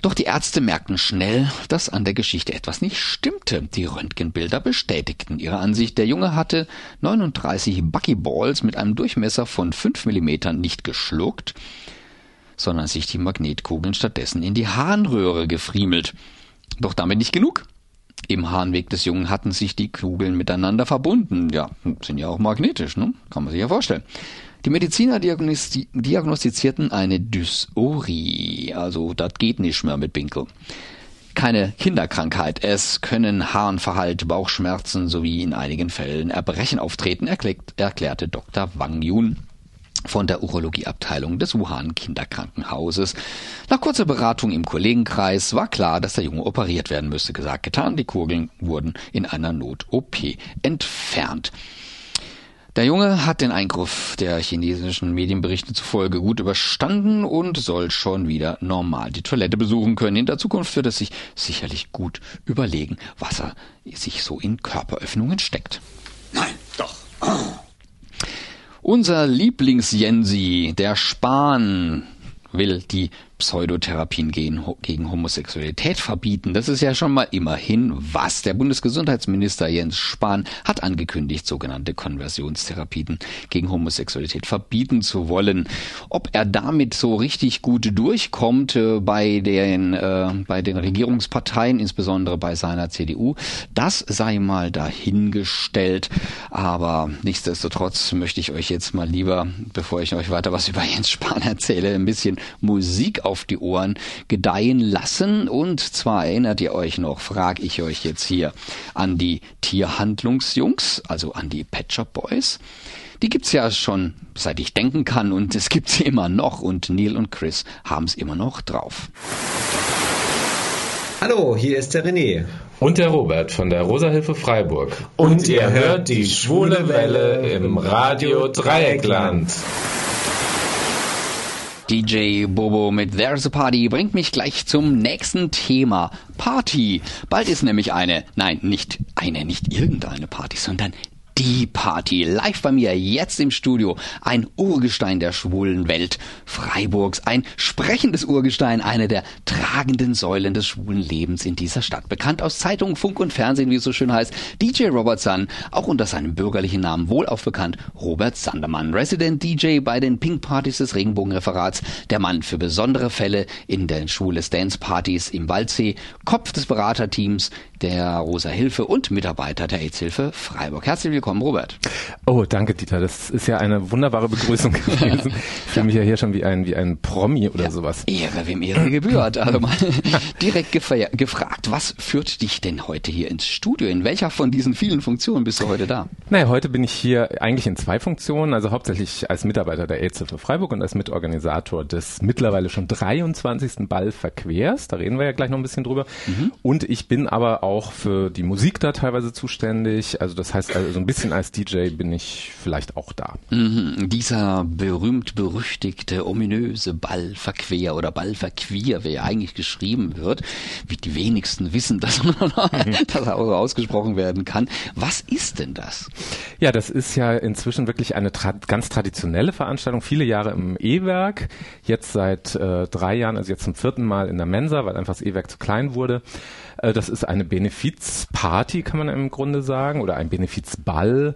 Doch die Ärzte merkten schnell, dass an der Geschichte etwas nicht stimmte. Die Röntgenbilder bestätigten ihre Ansicht. Der Junge hatte 39 Buckyballs mit einem Durchmesser von 5 mm nicht geschluckt, sondern sich die Magnetkugeln stattdessen in die Harnröhre gefriemelt. Doch damit nicht genug. Im Harnweg des Jungen hatten sich die Kugeln miteinander verbunden. Ja, sind ja auch magnetisch, ne? Kann man sich ja vorstellen. Die Mediziner diagnosti diagnostizierten eine Dysurie, also das geht nicht mehr mit Binkel. Keine Kinderkrankheit. Es können Harnverhalt, Bauchschmerzen sowie in einigen Fällen Erbrechen auftreten, erklärt, erklärte Dr. Wang Yun von der Urologieabteilung des Wuhan Kinderkrankenhauses. Nach kurzer Beratung im Kollegenkreis war klar, dass der Junge operiert werden müsste. Gesagt, getan, die Kugeln wurden in einer Not-OP entfernt. Der Junge hat den Eingriff der chinesischen Medienberichte zufolge gut überstanden und soll schon wieder normal die Toilette besuchen können. In der Zukunft wird er sich sicherlich gut überlegen, was er sich so in Körperöffnungen steckt. Nein, doch. Unser Lieblings-Jensi, der Spahn, will die Pseudotherapien gegen Homosexualität verbieten. Das ist ja schon mal immerhin was. Der Bundesgesundheitsminister Jens Spahn hat angekündigt, sogenannte Konversionstherapien gegen Homosexualität verbieten zu wollen. Ob er damit so richtig gut durchkommt äh, bei den, äh, bei den Regierungsparteien, insbesondere bei seiner CDU, das sei mal dahingestellt. Aber nichtsdestotrotz möchte ich euch jetzt mal lieber, bevor ich euch weiter was über Jens Spahn erzähle, ein bisschen Musik auf die Ohren gedeihen lassen. Und zwar erinnert ihr euch noch, frage ich euch jetzt hier an die Tierhandlungsjungs, also an die Pet Shop Boys. die gibt's ja schon seit ich denken kann und es gibt sie immer noch und Neil und Chris haben es immer noch drauf. Hallo, hier ist der René. Und der Robert von der Rosa-Hilfe Freiburg. Und ihr hört die schwule Welle im Radio Dreieckland. DJ Bobo mit There's a Party bringt mich gleich zum nächsten Thema. Party. Bald ist nämlich eine, nein, nicht eine, nicht irgendeine Party, sondern die Party. Live bei mir jetzt im Studio. Ein Urgestein der schwulen Welt Freiburgs. Ein sprechendes Urgestein, eine der tragenden Säulen des schwulen Lebens in dieser Stadt. Bekannt aus Zeitungen, Funk und Fernsehen, wie es so schön heißt. DJ Robert Sun, auch unter seinem bürgerlichen Namen wohlauf bekannt, Robert Sandermann. Resident DJ bei den Pink Partys des Regenbogenreferats. Der Mann für besondere Fälle in den schwules Dance Partys im Waldsee. Kopf des Beraterteams der Rosa Hilfe und Mitarbeiter der AIDS-Hilfe Freiburg. Herzlich willkommen willkommen, Robert. Oh, danke, Dieter. Das ist ja eine wunderbare Begrüßung gewesen. [laughs] Ich fühle mich ja hier schon wie ein, wie ein Promi oder ja, sowas. Ehre, wem Ehre gebührt. Also mal [laughs] direkt gefragt, was führt dich denn heute hier ins Studio? In welcher von diesen vielen Funktionen bist du heute da? Naja, heute bin ich hier eigentlich in zwei Funktionen. Also hauptsächlich als Mitarbeiter der AIDS-Hilfe Freiburg und als Mitorganisator des mittlerweile schon 23. Ball Verquers. Da reden wir ja gleich noch ein bisschen drüber. Mhm. Und ich bin aber auch für die Musik da teilweise zuständig. Also das heißt also so ein bisschen bisschen als DJ bin ich vielleicht auch da. Mhm, dieser berühmt-berüchtigte, ominöse Ballverquer oder Ballverquer, wie er eigentlich geschrieben wird, wie die wenigsten wissen, dass, [laughs] dass er auch ausgesprochen werden kann. Was ist denn das? Ja, das ist ja inzwischen wirklich eine tra ganz traditionelle Veranstaltung, viele Jahre im E-Werk, jetzt seit äh, drei Jahren, also jetzt zum vierten Mal in der Mensa, weil einfach das E-Werk zu klein wurde. Äh, das ist eine Benefizparty, kann man im Grunde sagen, oder ein Benefizball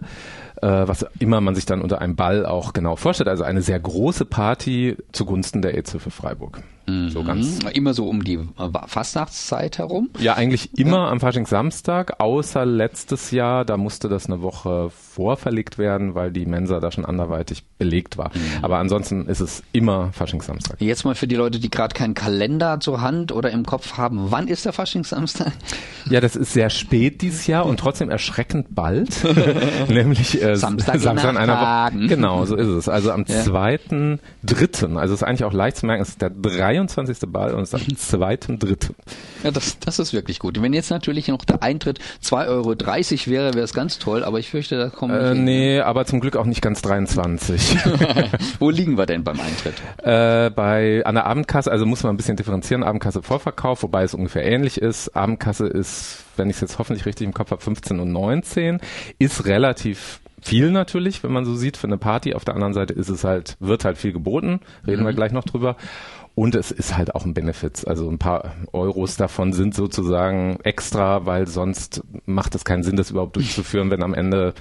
was immer man sich dann unter einem Ball auch genau vorstellt. Also eine sehr große Party zugunsten der AIDS-Hilfe Freiburg. Mhm. So ganz immer so um die Fastnachtszeit herum? Ja, eigentlich immer ja. am Faschingssamstag, außer letztes Jahr, da musste das eine Woche vorverlegt werden, weil die Mensa da schon anderweitig belegt war. Mhm. Aber ansonsten ist es immer Faschingssamstag. Jetzt mal für die Leute, die gerade keinen Kalender zur Hand oder im Kopf haben, wann ist der Faschingssamstag? Ja, das ist sehr spät dieses Jahr und trotzdem erschreckend bald, [laughs] [laughs] nämlich äh, Samstag, Samstag in einer Woche. Genau, so ist es. Also am ja. 2.3., also ist eigentlich auch leicht zu merken, es ist der 23. Ball und es ist am 2.3. Ja, das, das ist wirklich gut. Wenn jetzt natürlich noch der Eintritt 2,30 Euro wäre, wäre es ganz toll, aber ich fürchte, da kommen äh, Nee, aber zum Glück auch nicht ganz 23. [laughs] Wo liegen wir denn beim Eintritt? Äh, bei an der Abendkasse, also muss man ein bisschen differenzieren, Abendkasse Vorverkauf, wobei es ungefähr ähnlich ist. Abendkasse ist, wenn ich es jetzt hoffentlich richtig im Kopf habe, 15 und 19, ist relativ viel natürlich, wenn man so sieht, für eine Party. Auf der anderen Seite ist es halt, wird halt viel geboten, reden mhm. wir gleich noch drüber. Und es ist halt auch ein Benefit. Also ein paar Euros davon sind sozusagen extra, weil sonst macht es keinen Sinn, das überhaupt durchzuführen, wenn am Ende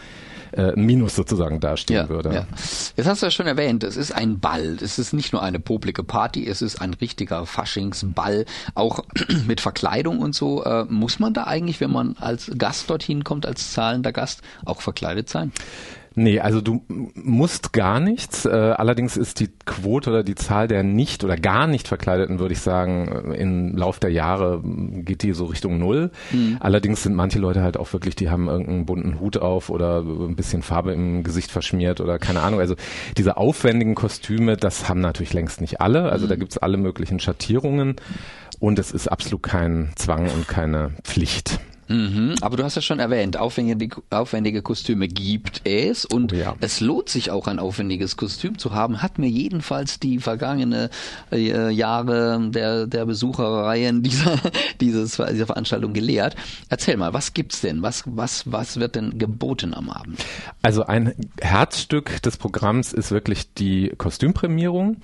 äh, ein Minus sozusagen dastehen ja, würde. Ja. Jetzt hast du ja schon erwähnt, es ist ein Ball. Es ist nicht nur eine publike Party, es ist ein richtiger Faschingsball, auch [clears throat] mit Verkleidung und so. Äh, muss man da eigentlich, wenn man als Gast dorthin kommt, als zahlender Gast, auch verkleidet sein? Nee, also du musst gar nichts. Äh, allerdings ist die Quote oder die Zahl der nicht oder gar nicht Verkleideten, würde ich sagen, im Lauf der Jahre geht die so Richtung Null. Mhm. Allerdings sind manche Leute halt auch wirklich, die haben irgendeinen bunten Hut auf oder ein bisschen Farbe im Gesicht verschmiert oder keine Ahnung. Also diese aufwendigen Kostüme, das haben natürlich längst nicht alle. Also mhm. da gibt's alle möglichen Schattierungen und es ist absolut kein Zwang und keine Pflicht. Mhm, aber du hast ja schon erwähnt, aufwendige, aufwendige Kostüme gibt es und oh ja. es lohnt sich auch ein aufwendiges Kostüm zu haben, hat mir jedenfalls die vergangene äh, Jahre der, der Besucherreihen dieser, [laughs] dieses, dieser Veranstaltung gelehrt. Erzähl mal, was gibt's denn? Was, was, was wird denn geboten am Abend? Also ein Herzstück des Programms ist wirklich die Kostümprämierung.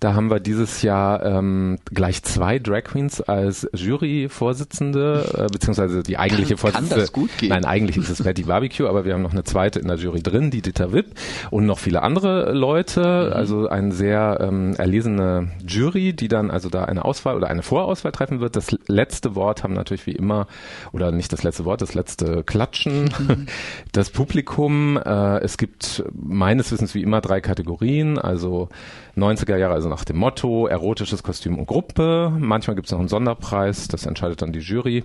Da haben wir dieses Jahr ähm, gleich zwei Drag Queens als Juryvorsitzende, äh, beziehungsweise die eigentliche kann, Vorsitzende. Kann das gut gehen? Nein, eigentlich ist es Betty Barbecue, aber wir haben noch eine zweite in der Jury drin, die Dieter Wipp und noch viele andere Leute. Mhm. Also eine sehr ähm, erlesene Jury, die dann also da eine Auswahl oder eine Vorauswahl treffen wird. Das letzte Wort haben natürlich wie immer, oder nicht das letzte Wort, das letzte Klatschen, mhm. [laughs] das Publikum. Äh, es gibt meines Wissens wie immer drei Kategorien, also 90er Jahre, also nach dem Motto, erotisches Kostüm und Gruppe. Manchmal gibt es noch einen Sonderpreis, das entscheidet dann die Jury.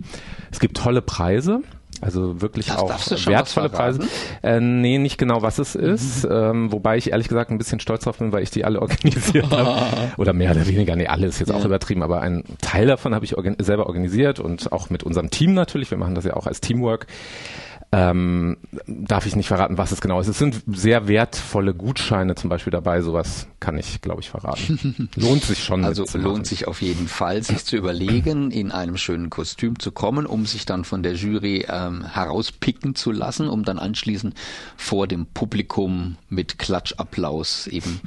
Es gibt tolle Preise. Also wirklich Das auch wertvolle Preise. Äh, nee, nicht genau, was es ist. Ähm, wobei ich ehrlich gesagt ein bisschen stolz drauf bin, weil ich die alle [laughs] organisiert habe. [laughs] Oder mehr oder weniger. Nee, alle ist jetzt auch übertrieben, aber einen Teil davon habe ich organ selber organisiert und auch mit unserem Team natürlich. Wir machen das ja auch als Teamwork. Ähm, darf ich nicht verraten, was es genau ist. Es sind sehr wertvolle Gutscheine zum Beispiel dabei. Sowas kann ich, glaube ich, verraten. [laughs] lohnt sich schon. Also lohnt sich auf jeden Fall, sich zu überlegen, in einem schönen Kostüm zu kommen, um sich dann von der Jury ähm, herauspicken zu lassen, um dann anschließend vor dem Publikum mit Klatschapplaus eben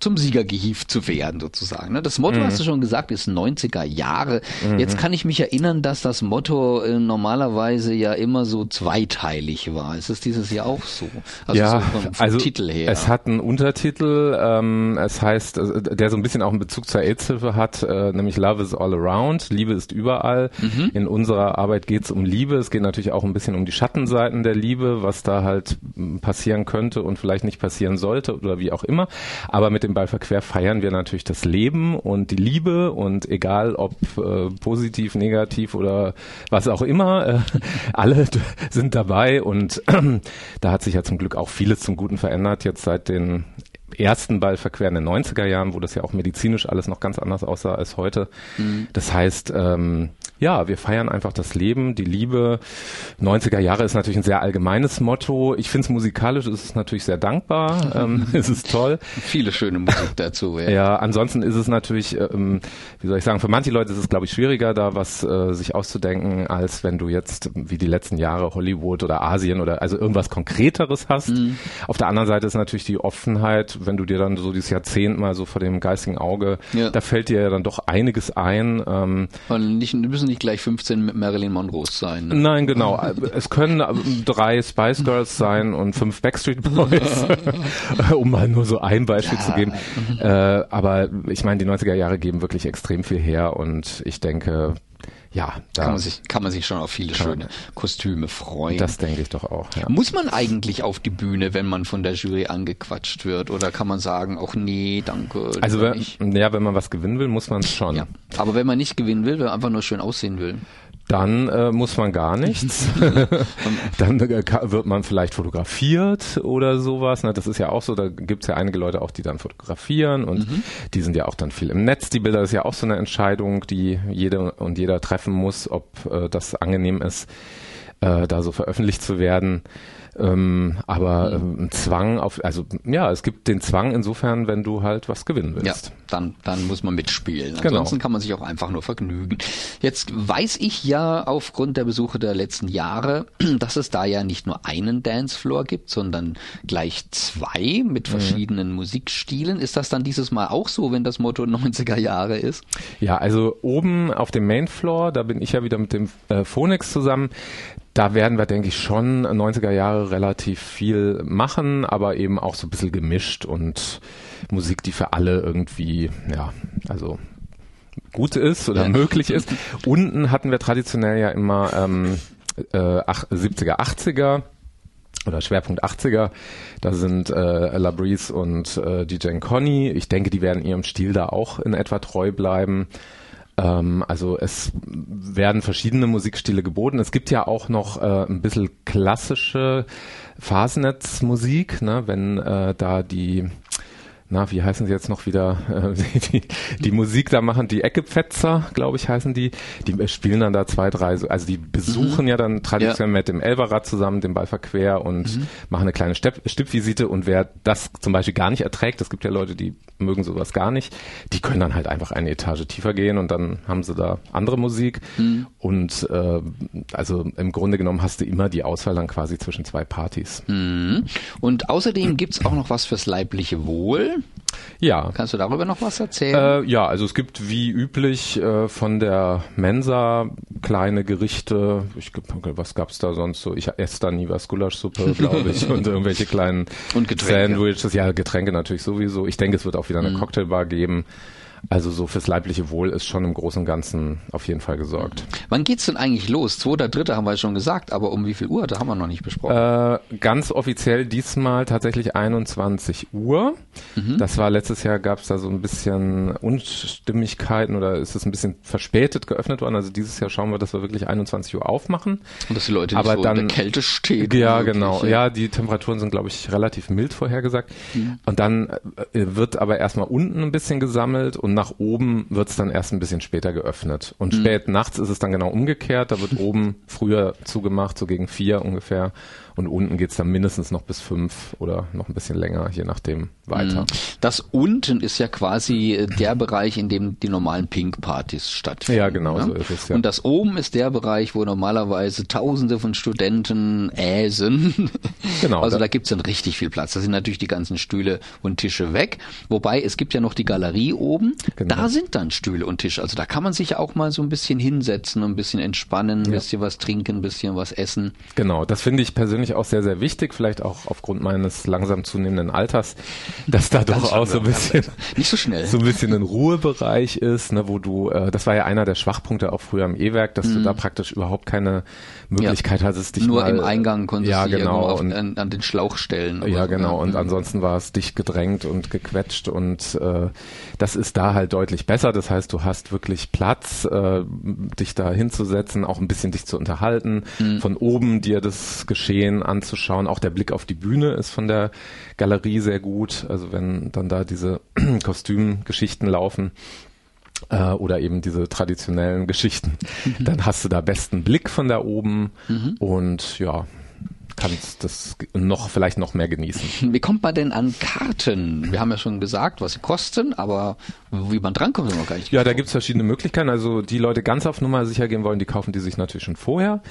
zum Sieger gehievt zu werden, sozusagen. ne? Das Motto, hast du schon gesagt, ist 90er Jahre. Jetzt kann ich mich erinnern, dass das Motto äh, normalerweise ja immer so zweiteilig war. Ist es dieses Jahr auch so? Also ja, so vom, vom also Titel her. es hat einen Untertitel, ähm, es heißt, äh, der so ein bisschen auch einen Bezug zur AIDS-Hilfe hat, äh, nämlich Love is all around, Liebe ist überall. Mhm. In unserer Arbeit geht es um Liebe, es geht natürlich auch ein bisschen um die Schattenseiten der Liebe, was da halt passieren könnte und vielleicht nicht passieren sollte oder wie auch immer. Aber mit dem Ball verquer feiern wir natürlich das Leben und die Liebe und egal ob äh, positiv, negativ oder was auch immer, äh, [laughs] alle sind dabei und [clears throat] da hat sich ja zum Glück auch vieles zum Guten verändert jetzt seit den ersten Ballverquer in den 90er Jahren, wo das ja auch medizinisch alles noch ganz anders aussah als heute. Das heißt, ähm, ja, wir feiern einfach das Leben, die Liebe. 90er Jahre ist natürlich ein sehr allgemeines Motto. Ich finde es musikalisch, ist es natürlich sehr dankbar. [laughs] ähm, es ist toll. Viele schöne Musik dazu. Ja. Ja, ansonsten ist es natürlich, ähm, wie soll ich sagen, für manche Leute ist es, glaube ich, schwieriger, da was äh, sich auszudenken, als wenn du jetzt, wie die letzten Jahre, Hollywood oder Asien oder also irgendwas Konkreteres hast. Auf der anderen Seite ist natürlich die Offenheit, wenn du dir dann so dieses Jahrzehnt mal so vor dem geistigen Auge, Ja. da fällt dir ja dann doch einiges ein. Ähm, Und nicht, müssen nicht gleich 15 mit Marilyn Monroe sein. Ne? Nein, genau. Es können ähm, drei Spice Girls sein und fünf Backstreet Boys, [laughs] um mal nur so ein Beispiel zu geben. Äh, aber ich meine, die 90er Jahre geben wirklich extrem viel her und ich denke, ja, da, Kann man sich, kann man sich schon auf viele schöne Kostüme freuen. das denke ich doch auch. Ja. Muss man eigentlich auf die Bühne, wenn man von der Jury angequatscht wird? Oder kann man sagen, auch nee, danke. Also wenn, ja, wenn man was gewinnen will, muss man es schon. ja. Aber wenn man nicht gewinnen will, wenn man einfach nur schön aussehen will. Dann äh, muss man gar nichts. [laughs] [laughs] dann äh, wird man vielleicht fotografiert oder sowas. Ne? Das ist ja auch so, da gibt's ja einige Leute auch, die dann fotografieren und die sind ja auch dann viel im Netz. Die Bilder ist ja auch so eine Entscheidung, die jede und jeder treffen muss, ob äh, das angenehm ist, äh, da so veröffentlicht zu werden. Ähm, aber ähm, Zwang auf, also ja, es gibt den Zwang insofern, wenn du halt was gewinnen Ja, willst. dann, dann muss man mitspielen. Genau. Ansonsten kann man sich auch einfach nur vergnügen. Jetzt weiß ich ja aufgrund der Besuche der letzten Jahre, [clears throat] dass es da ja nicht nur einen Dancefloor gibt, sondern gleich zwei mit verschiedenen Musikstilen. Ist das dann dieses Mal auch so, wenn das Motto [laughs] 90er Jahre ist? Ja, also oben auf dem Main Floor, da bin ich ja wieder mit dem äh, Phoenix zusammen. Da werden wir, denke ich, schon 90er Jahre relativ viel machen, aber eben auch so ein bisschen gemischt und Musik, die für alle irgendwie, ja, also gut ist oder möglich ist. Unten hatten wir traditionell ja immer ähm, äh, ach, 70er, 80er oder Schwerpunkt 80er. Da sind äh, La Breeze und äh, DJ Conny. Ich denke, die werden ihrem Stil da auch in etwa treu bleiben. Ähm, also es werden verschiedene Musikstile geboten. Es gibt ja auch noch äh, ein bisschen klassische Phasennetzmusik, ne, wenn äh, da die na, wie heißen sie jetzt noch wieder, [laughs] äh, die, die Musik da machen, die Eckepfetzer, glaube ich, heißen die, die spielen dann da zwei, drei, so- also die besuchen ja dann traditionell mit dem Elberrad zusammen den Ball verquer und machen eine kleine Stepp, Stippvisite. Und wer das zum Beispiel gar nicht erträgt, es gibt ja Leute, die mögen sowas gar nicht, die können dann halt einfach eine Etage tiefer gehen und dann haben sie da andere Musik. Und äh, also im Grunde genommen hast du immer die Auswahl dann quasi zwischen zwei Partys. Mhm. Und außerdem gibt's auch noch was fürs leibliche Wohl. Ja. Kannst du darüber noch was erzählen? Äh, ja, also es gibt wie üblich äh, von der Mensa kleine Gerichte. Ich, was gab's da sonst so? Ich esse da nie was, Gulaschsuppe, [laughs] glaube ich, und irgendwelche kleinen Und. Sandwiches. Ja, Getränke natürlich sowieso. Ich denke, es wird auch wieder eine Cocktailbar geben. Also so fürs leibliche Wohl ist schon im Großen und Ganzen auf jeden Fall gesorgt. Wann geht's denn eigentlich los? Zweiter, dritter haben wir schon gesagt, aber um wie viel Uhr? Da haben wir noch nicht besprochen. Äh, ganz offiziell diesmal tatsächlich 21 Uhr. Mhm. Das war letztes Jahr gab es da so ein bisschen Unstimmigkeiten oder ist es ein bisschen verspätet geöffnet worden. Also dieses Jahr schauen wir, dass wir wirklich 21 Uhr aufmachen. Und dass die Leute nicht aber so dann, in der Kälte stehen. Ja, wirklich. genau. Ja, die Temperaturen sind, glaube ich, relativ mild vorhergesagt. Mhm. Und dann äh, wird aber erstmal unten ein bisschen gesammelt und nach oben wird es dann erst ein bisschen später geöffnet. Und Mhm. spät nachts ist es dann genau umgekehrt. Da wird [laughs] oben früher zugemacht, so gegen vier ungefähr. Und unten geht's dann mindestens noch bis fünf oder noch ein bisschen länger, je nachdem weiter. Mhm. Das unten ist ja quasi äh, der Bereich, in dem die normalen Pink-Partys stattfinden. Ja, genau, ne? so ist es, ja. Und das oben ist der Bereich, wo normalerweise Tausende von Studenten äsen. [laughs] Genau, Also da- da gibt's dann richtig viel Platz. Da sind natürlich die ganzen Stühle und Tische weg. Wobei es gibt ja noch die Galerie oben. Genau. Da sind dann Stühle und Tische. Also da kann man sich auch mal so ein bisschen hinsetzen ein bisschen entspannen, ein bisschen was trinken, ein bisschen was essen. Genau, das finde ich persönlich auch sehr, sehr wichtig, vielleicht auch aufgrund meines langsam zunehmenden Alters, dass da doch auch so ein bisschen Nicht so schnell. so ein bisschen ein Ruhebereich ist, ne, wo du, äh, das war ja einer der Schwachpunkte auch früher im E-Werk, dass du da praktisch überhaupt keine Möglichkeit hattest, dich. Nur mal, im Eingang konntest ja, du dich genau, auf, und, an, an den Schlauch stellen. ja, so, genau. Und Mhm. ansonsten war es dicht gedrängt und gequetscht und äh, das ist da halt deutlich besser. Das heißt, du hast wirklich Platz, äh, dich da hinzusetzen, auch ein bisschen dich zu unterhalten, Mhm. von oben dir das Geschehen anzuschauen. Auch der Blick auf die Bühne ist von der Galerie sehr gut. Also wenn dann da diese [clears throat] Kostümgeschichten laufen äh, oder eben diese traditionellen Geschichten, Mhm. dann hast du da besten Blick von da oben und ja, kannst das noch vielleicht noch mehr genießen. [laughs] Wie kommt man denn an Karten? Wir haben ja schon gesagt, was sie kosten, aber wie man drankommt, ist noch gar nicht. Ja, da gibt's verschiedene Möglichkeiten. Also die Leute ganz auf Nummer sicher gehen wollen, die kaufen die sich natürlich schon vorher.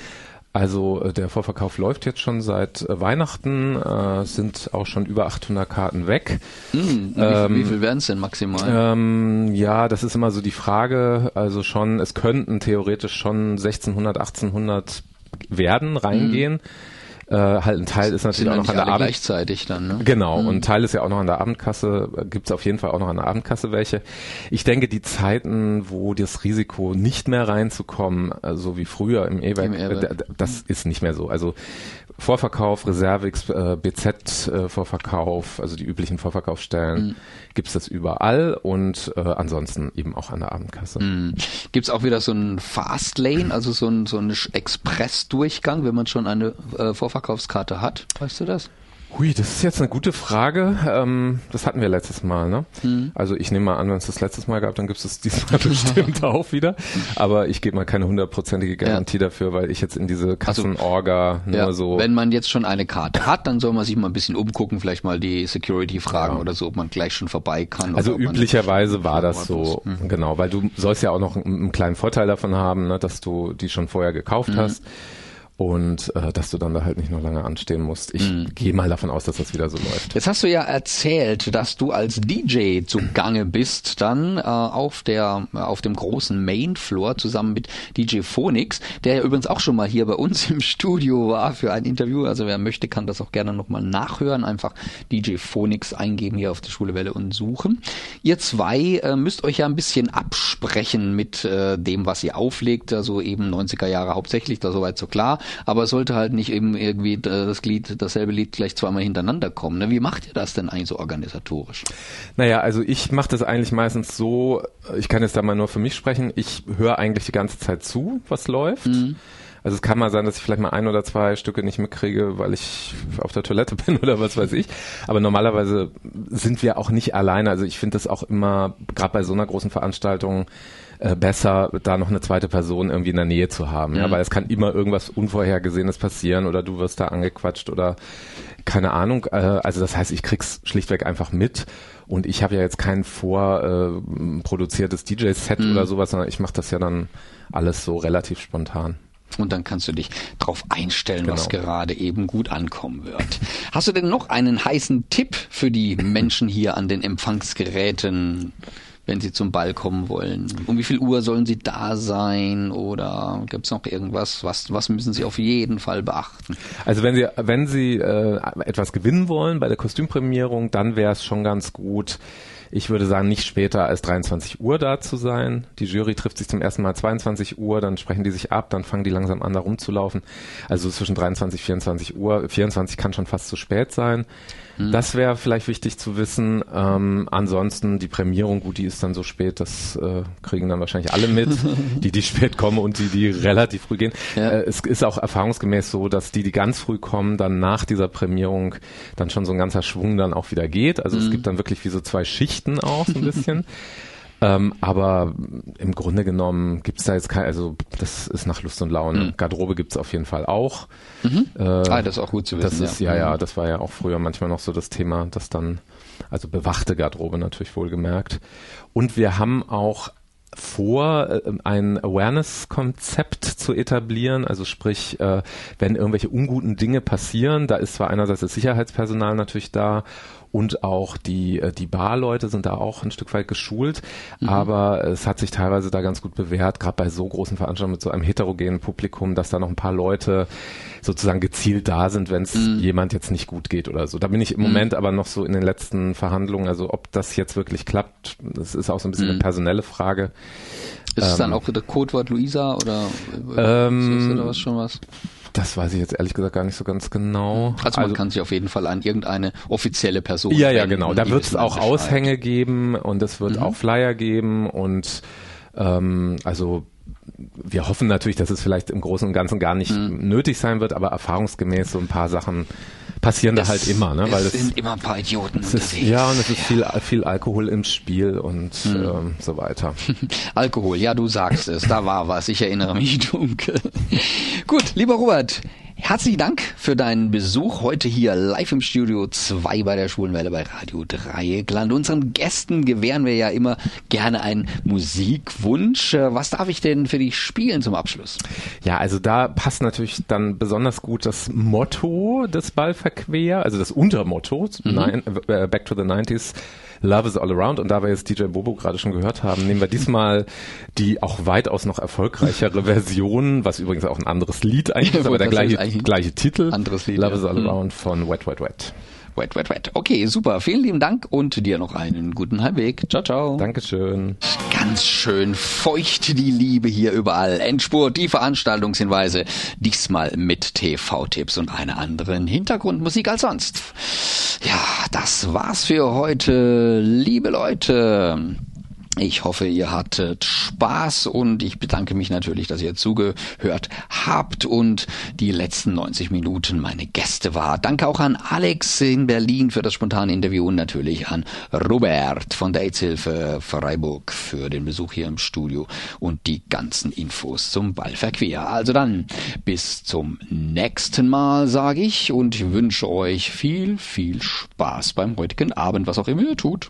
Also äh, der Vorverkauf läuft jetzt schon seit äh, Weihnachten, äh, sind auch schon über 800 Karten weg. Hm, wie, viel- wie viel wären es denn maximal? Ähm, ja, das ist immer so die Frage. Also schon, es könnten theoretisch schon 1600, 1800 werden, reingehen. Äh, halt ein Teil ist sind natürlich auch noch an der Abend gleichzeitig dann, ne? Genau, und ein Teil ist ja auch noch an der Abendkasse, gibt's auf jeden Fall auch noch an der Abendkasse welche. Ich denke, die Zeiten, wo das Risiko nicht mehr reinzukommen, äh, so wie früher im E-Werk, d- das ist nicht mehr so. Also Vorverkauf, Reservix, äh, BZ äh, Vorverkauf, also die üblichen Vorverkaufsstellen, Mhm. gibt's das überall und äh, ansonsten eben auch an der Abendkasse. Mhm. Gibt's auch wieder so einen Fastlane, also so einen so einen Expressdurchgang, wenn man schon eine äh, Vorverkaufskarte hat? Weißt du das? Hui, das ist jetzt eine gute Frage. Ähm, das hatten wir letztes Mal, ne? Mhm. Also ich nehme mal an, wenn es das letztes Mal gab, dann gibt es das diesmal [laughs] bestimmt auch wieder. Aber ich gebe mal keine hundertprozentige Garantie dafür, weil ich jetzt in diese Kassenorga nur Also, Ja, so. Wenn man jetzt schon eine Karte hat, dann soll man sich mal ein bisschen umgucken, vielleicht mal die Security fragen oder so, ob man gleich schon vorbei kann. also üblicherweise war das so. Mhm. genau, weil du sollst ja auch noch einen, einen kleinen Vorteil davon haben, ne, dass du die schon vorher gekauft Mhm. hast. Und äh, dass du dann da halt nicht noch lange anstehen musst. Ich Mhm. gehe mal davon aus, dass das wieder so läuft. Jetzt hast du ja erzählt, dass du als DJ zugange bist, dann äh, auf der auf dem großen Mainfloor zusammen mit DJ Phoenix, der ja übrigens auch schon mal hier bei uns [laughs] im Studio war für ein Interview. Also wer möchte, kann das auch gerne nochmal nachhören. Einfach DJ Phoenix eingeben hier auf der Schule Welle und suchen. Ihr zwei äh, müsst euch ja ein bisschen absprechen mit äh, dem, was ihr auflegt. Also eben 90er Jahre hauptsächlich, da soweit so klar. Aber es sollte halt nicht eben irgendwie das Lied, dasselbe Lied gleich zweimal hintereinander kommen. Ne? Wie macht ihr das denn eigentlich so organisatorisch? Naja, also ich mache das eigentlich meistens so, ich kann jetzt da mal nur für mich sprechen, ich höre eigentlich die ganze Zeit zu, was läuft. Also es kann mal sein, dass ich vielleicht mal ein oder zwei Stücke nicht mitkriege, weil ich auf der Toilette [laughs] bin oder was weiß ich. Aber normalerweise sind wir auch nicht alleine. Also ich finde das auch immer, gerade bei so einer großen Veranstaltung, äh, besser, da noch eine zweite Person irgendwie in der Nähe zu haben. Ja, weil es kann immer irgendwas Unvorhergesehenes passieren oder du wirst da angequatscht oder keine Ahnung. Äh, also das heißt, ich krieg's schlichtweg einfach mit. Und ich habe ja jetzt kein vorproduziertes DJ-Set oder sowas, sondern ich mache das ja dann alles so relativ spontan. Und dann kannst du dich drauf einstellen, was Genau. gerade eben gut ankommen wird. Hast du denn noch einen heißen Tipp für die [laughs] Menschen hier an den Empfangsgeräten, wenn sie zum Ball kommen wollen? Um wie viel Uhr sollen sie da sein? Oder gibt's noch irgendwas? Was, was müssen sie auf jeden Fall beachten? Also wenn Sie, wenn Sie äh, etwas gewinnen wollen bei der Kostümprämierung, dann wäre es schon ganz gut, Ich würde sagen, nicht später als 23 Uhr da zu sein. Die Jury trifft sich zum ersten Mal 22 Uhr, dann sprechen die sich ab, dann fangen die langsam an, da rumzulaufen. Also zwischen 23 und 24 Uhr. 24 kann schon fast zu spät sein. Mhm. Das wäre vielleicht wichtig zu wissen. Ähm, ansonsten die Prämierung, gut, die ist dann so spät, das äh, kriegen dann wahrscheinlich alle mit, [laughs] die, die spät kommen und die, die relativ früh gehen. Ja. Äh, es ist auch erfahrungsgemäß so, dass die, die ganz früh kommen, dann nach dieser Prämierung dann schon so ein ganzer Schwung dann auch wieder geht. Also mhm. es gibt dann wirklich wie so zwei Schichten auch so ein bisschen. [laughs] Ähm, aber im Grunde genommen gibt's da jetzt kein, also das ist nach Lust und Laune. Mhm. Garderobe gibt's auf jeden Fall auch. Mhm. Äh, ah, das ist auch gut zu wissen. Das ist, ja. ja, ja, das war ja auch früher manchmal noch so das Thema, dass dann, also bewachte Garderobe natürlich wohlgemerkt. Und wir haben auch vor, äh, ein Awareness-Konzept zu etablieren. Also sprich, äh, wenn irgendwelche unguten Dinge passieren, da ist zwar einerseits das Sicherheitspersonal natürlich da und auch die, äh, die Barleute sind da auch ein Stück weit geschult, mhm. aber es hat sich teilweise da ganz gut bewährt, gerade bei so großen Veranstaltungen mit so einem heterogenen Publikum, dass da noch ein paar Leute sozusagen gezielt da sind, wenn es mhm. jemand jetzt nicht gut geht oder so. Da bin ich im mhm. Moment aber noch so in den letzten Verhandlungen, also ob das jetzt wirklich klappt, das ist auch so ein bisschen eine mhm. personelle Frage. Ist es dann ähm, auch der Codewort Luisa oder, ähm, oder was schon was? Das weiß ich jetzt ehrlich gesagt gar nicht so ganz genau. Also man also, kann sich auf jeden Fall an irgendeine offizielle Person. Ja, ja, genau. Da wird es auch Aushänge geben und es wird mhm. auch Flyer geben und ähm, also wir hoffen natürlich, dass es vielleicht im Großen und Ganzen gar nicht mhm. nötig sein wird, aber erfahrungsgemäß so ein paar Sachen passieren es, da halt immer, ne? Weil es sind immer ein paar Idioten ist, Ja, und es ist viel, viel Alkohol im Spiel und hm. ähm, so weiter. [laughs] Alkohol, ja, du sagst es, da war was, ich erinnere mich dunkel. [laughs] Gut, lieber Robert, Herzlichen Dank für deinen Besuch heute hier live im Studio 2 bei der Schwulenwelle bei Radio Dreieckland. Unseren Gästen gewähren wir ja immer gerne einen Musikwunsch. Was darf ich denn für dich spielen zum Abschluss? Ja, also da passt natürlich dann besonders gut das Motto des Ballverquer, also das Untermotto, mhm. Äh, Back to the 90s Love is All Around. Und da wir jetzt DJ Bobo gerade schon gehört haben, nehmen wir diesmal die auch weitaus noch erfolgreichere [laughs] Version, was übrigens auch ein anderes Lied eigentlich ist, aber der gleiche, gleiche Titel. Anderes Lied. Love ja. is All Around von Wet Wet Wet. Wet, wet, wet. Okay, super. Vielen lieben Dank und dir noch einen guten Heimweg. Ciao, ciao. Dankeschön. Ganz schön feucht die Liebe hier überall. Endspurt, die Veranstaltungshinweise. Diesmal mit TV-Tipps und einer anderen Hintergrundmusik als sonst. Ja, das war's für heute, liebe Leute. Ich hoffe, ihr hattet Spaß und ich bedanke mich natürlich, dass ihr zugehört habt und die letzten 90 Minuten meine Gäste war. Danke auch an Alex in Berlin für das spontane Interview und natürlich an Robert von der AIDS-Hilfe Freiburg für den Besuch hier im Studio und die ganzen Infos zum Ballverquer. Also dann bis zum nächsten Mal, sage ich, und ich wünsche euch viel, viel Spaß beim heutigen Abend, was auch immer ihr tut.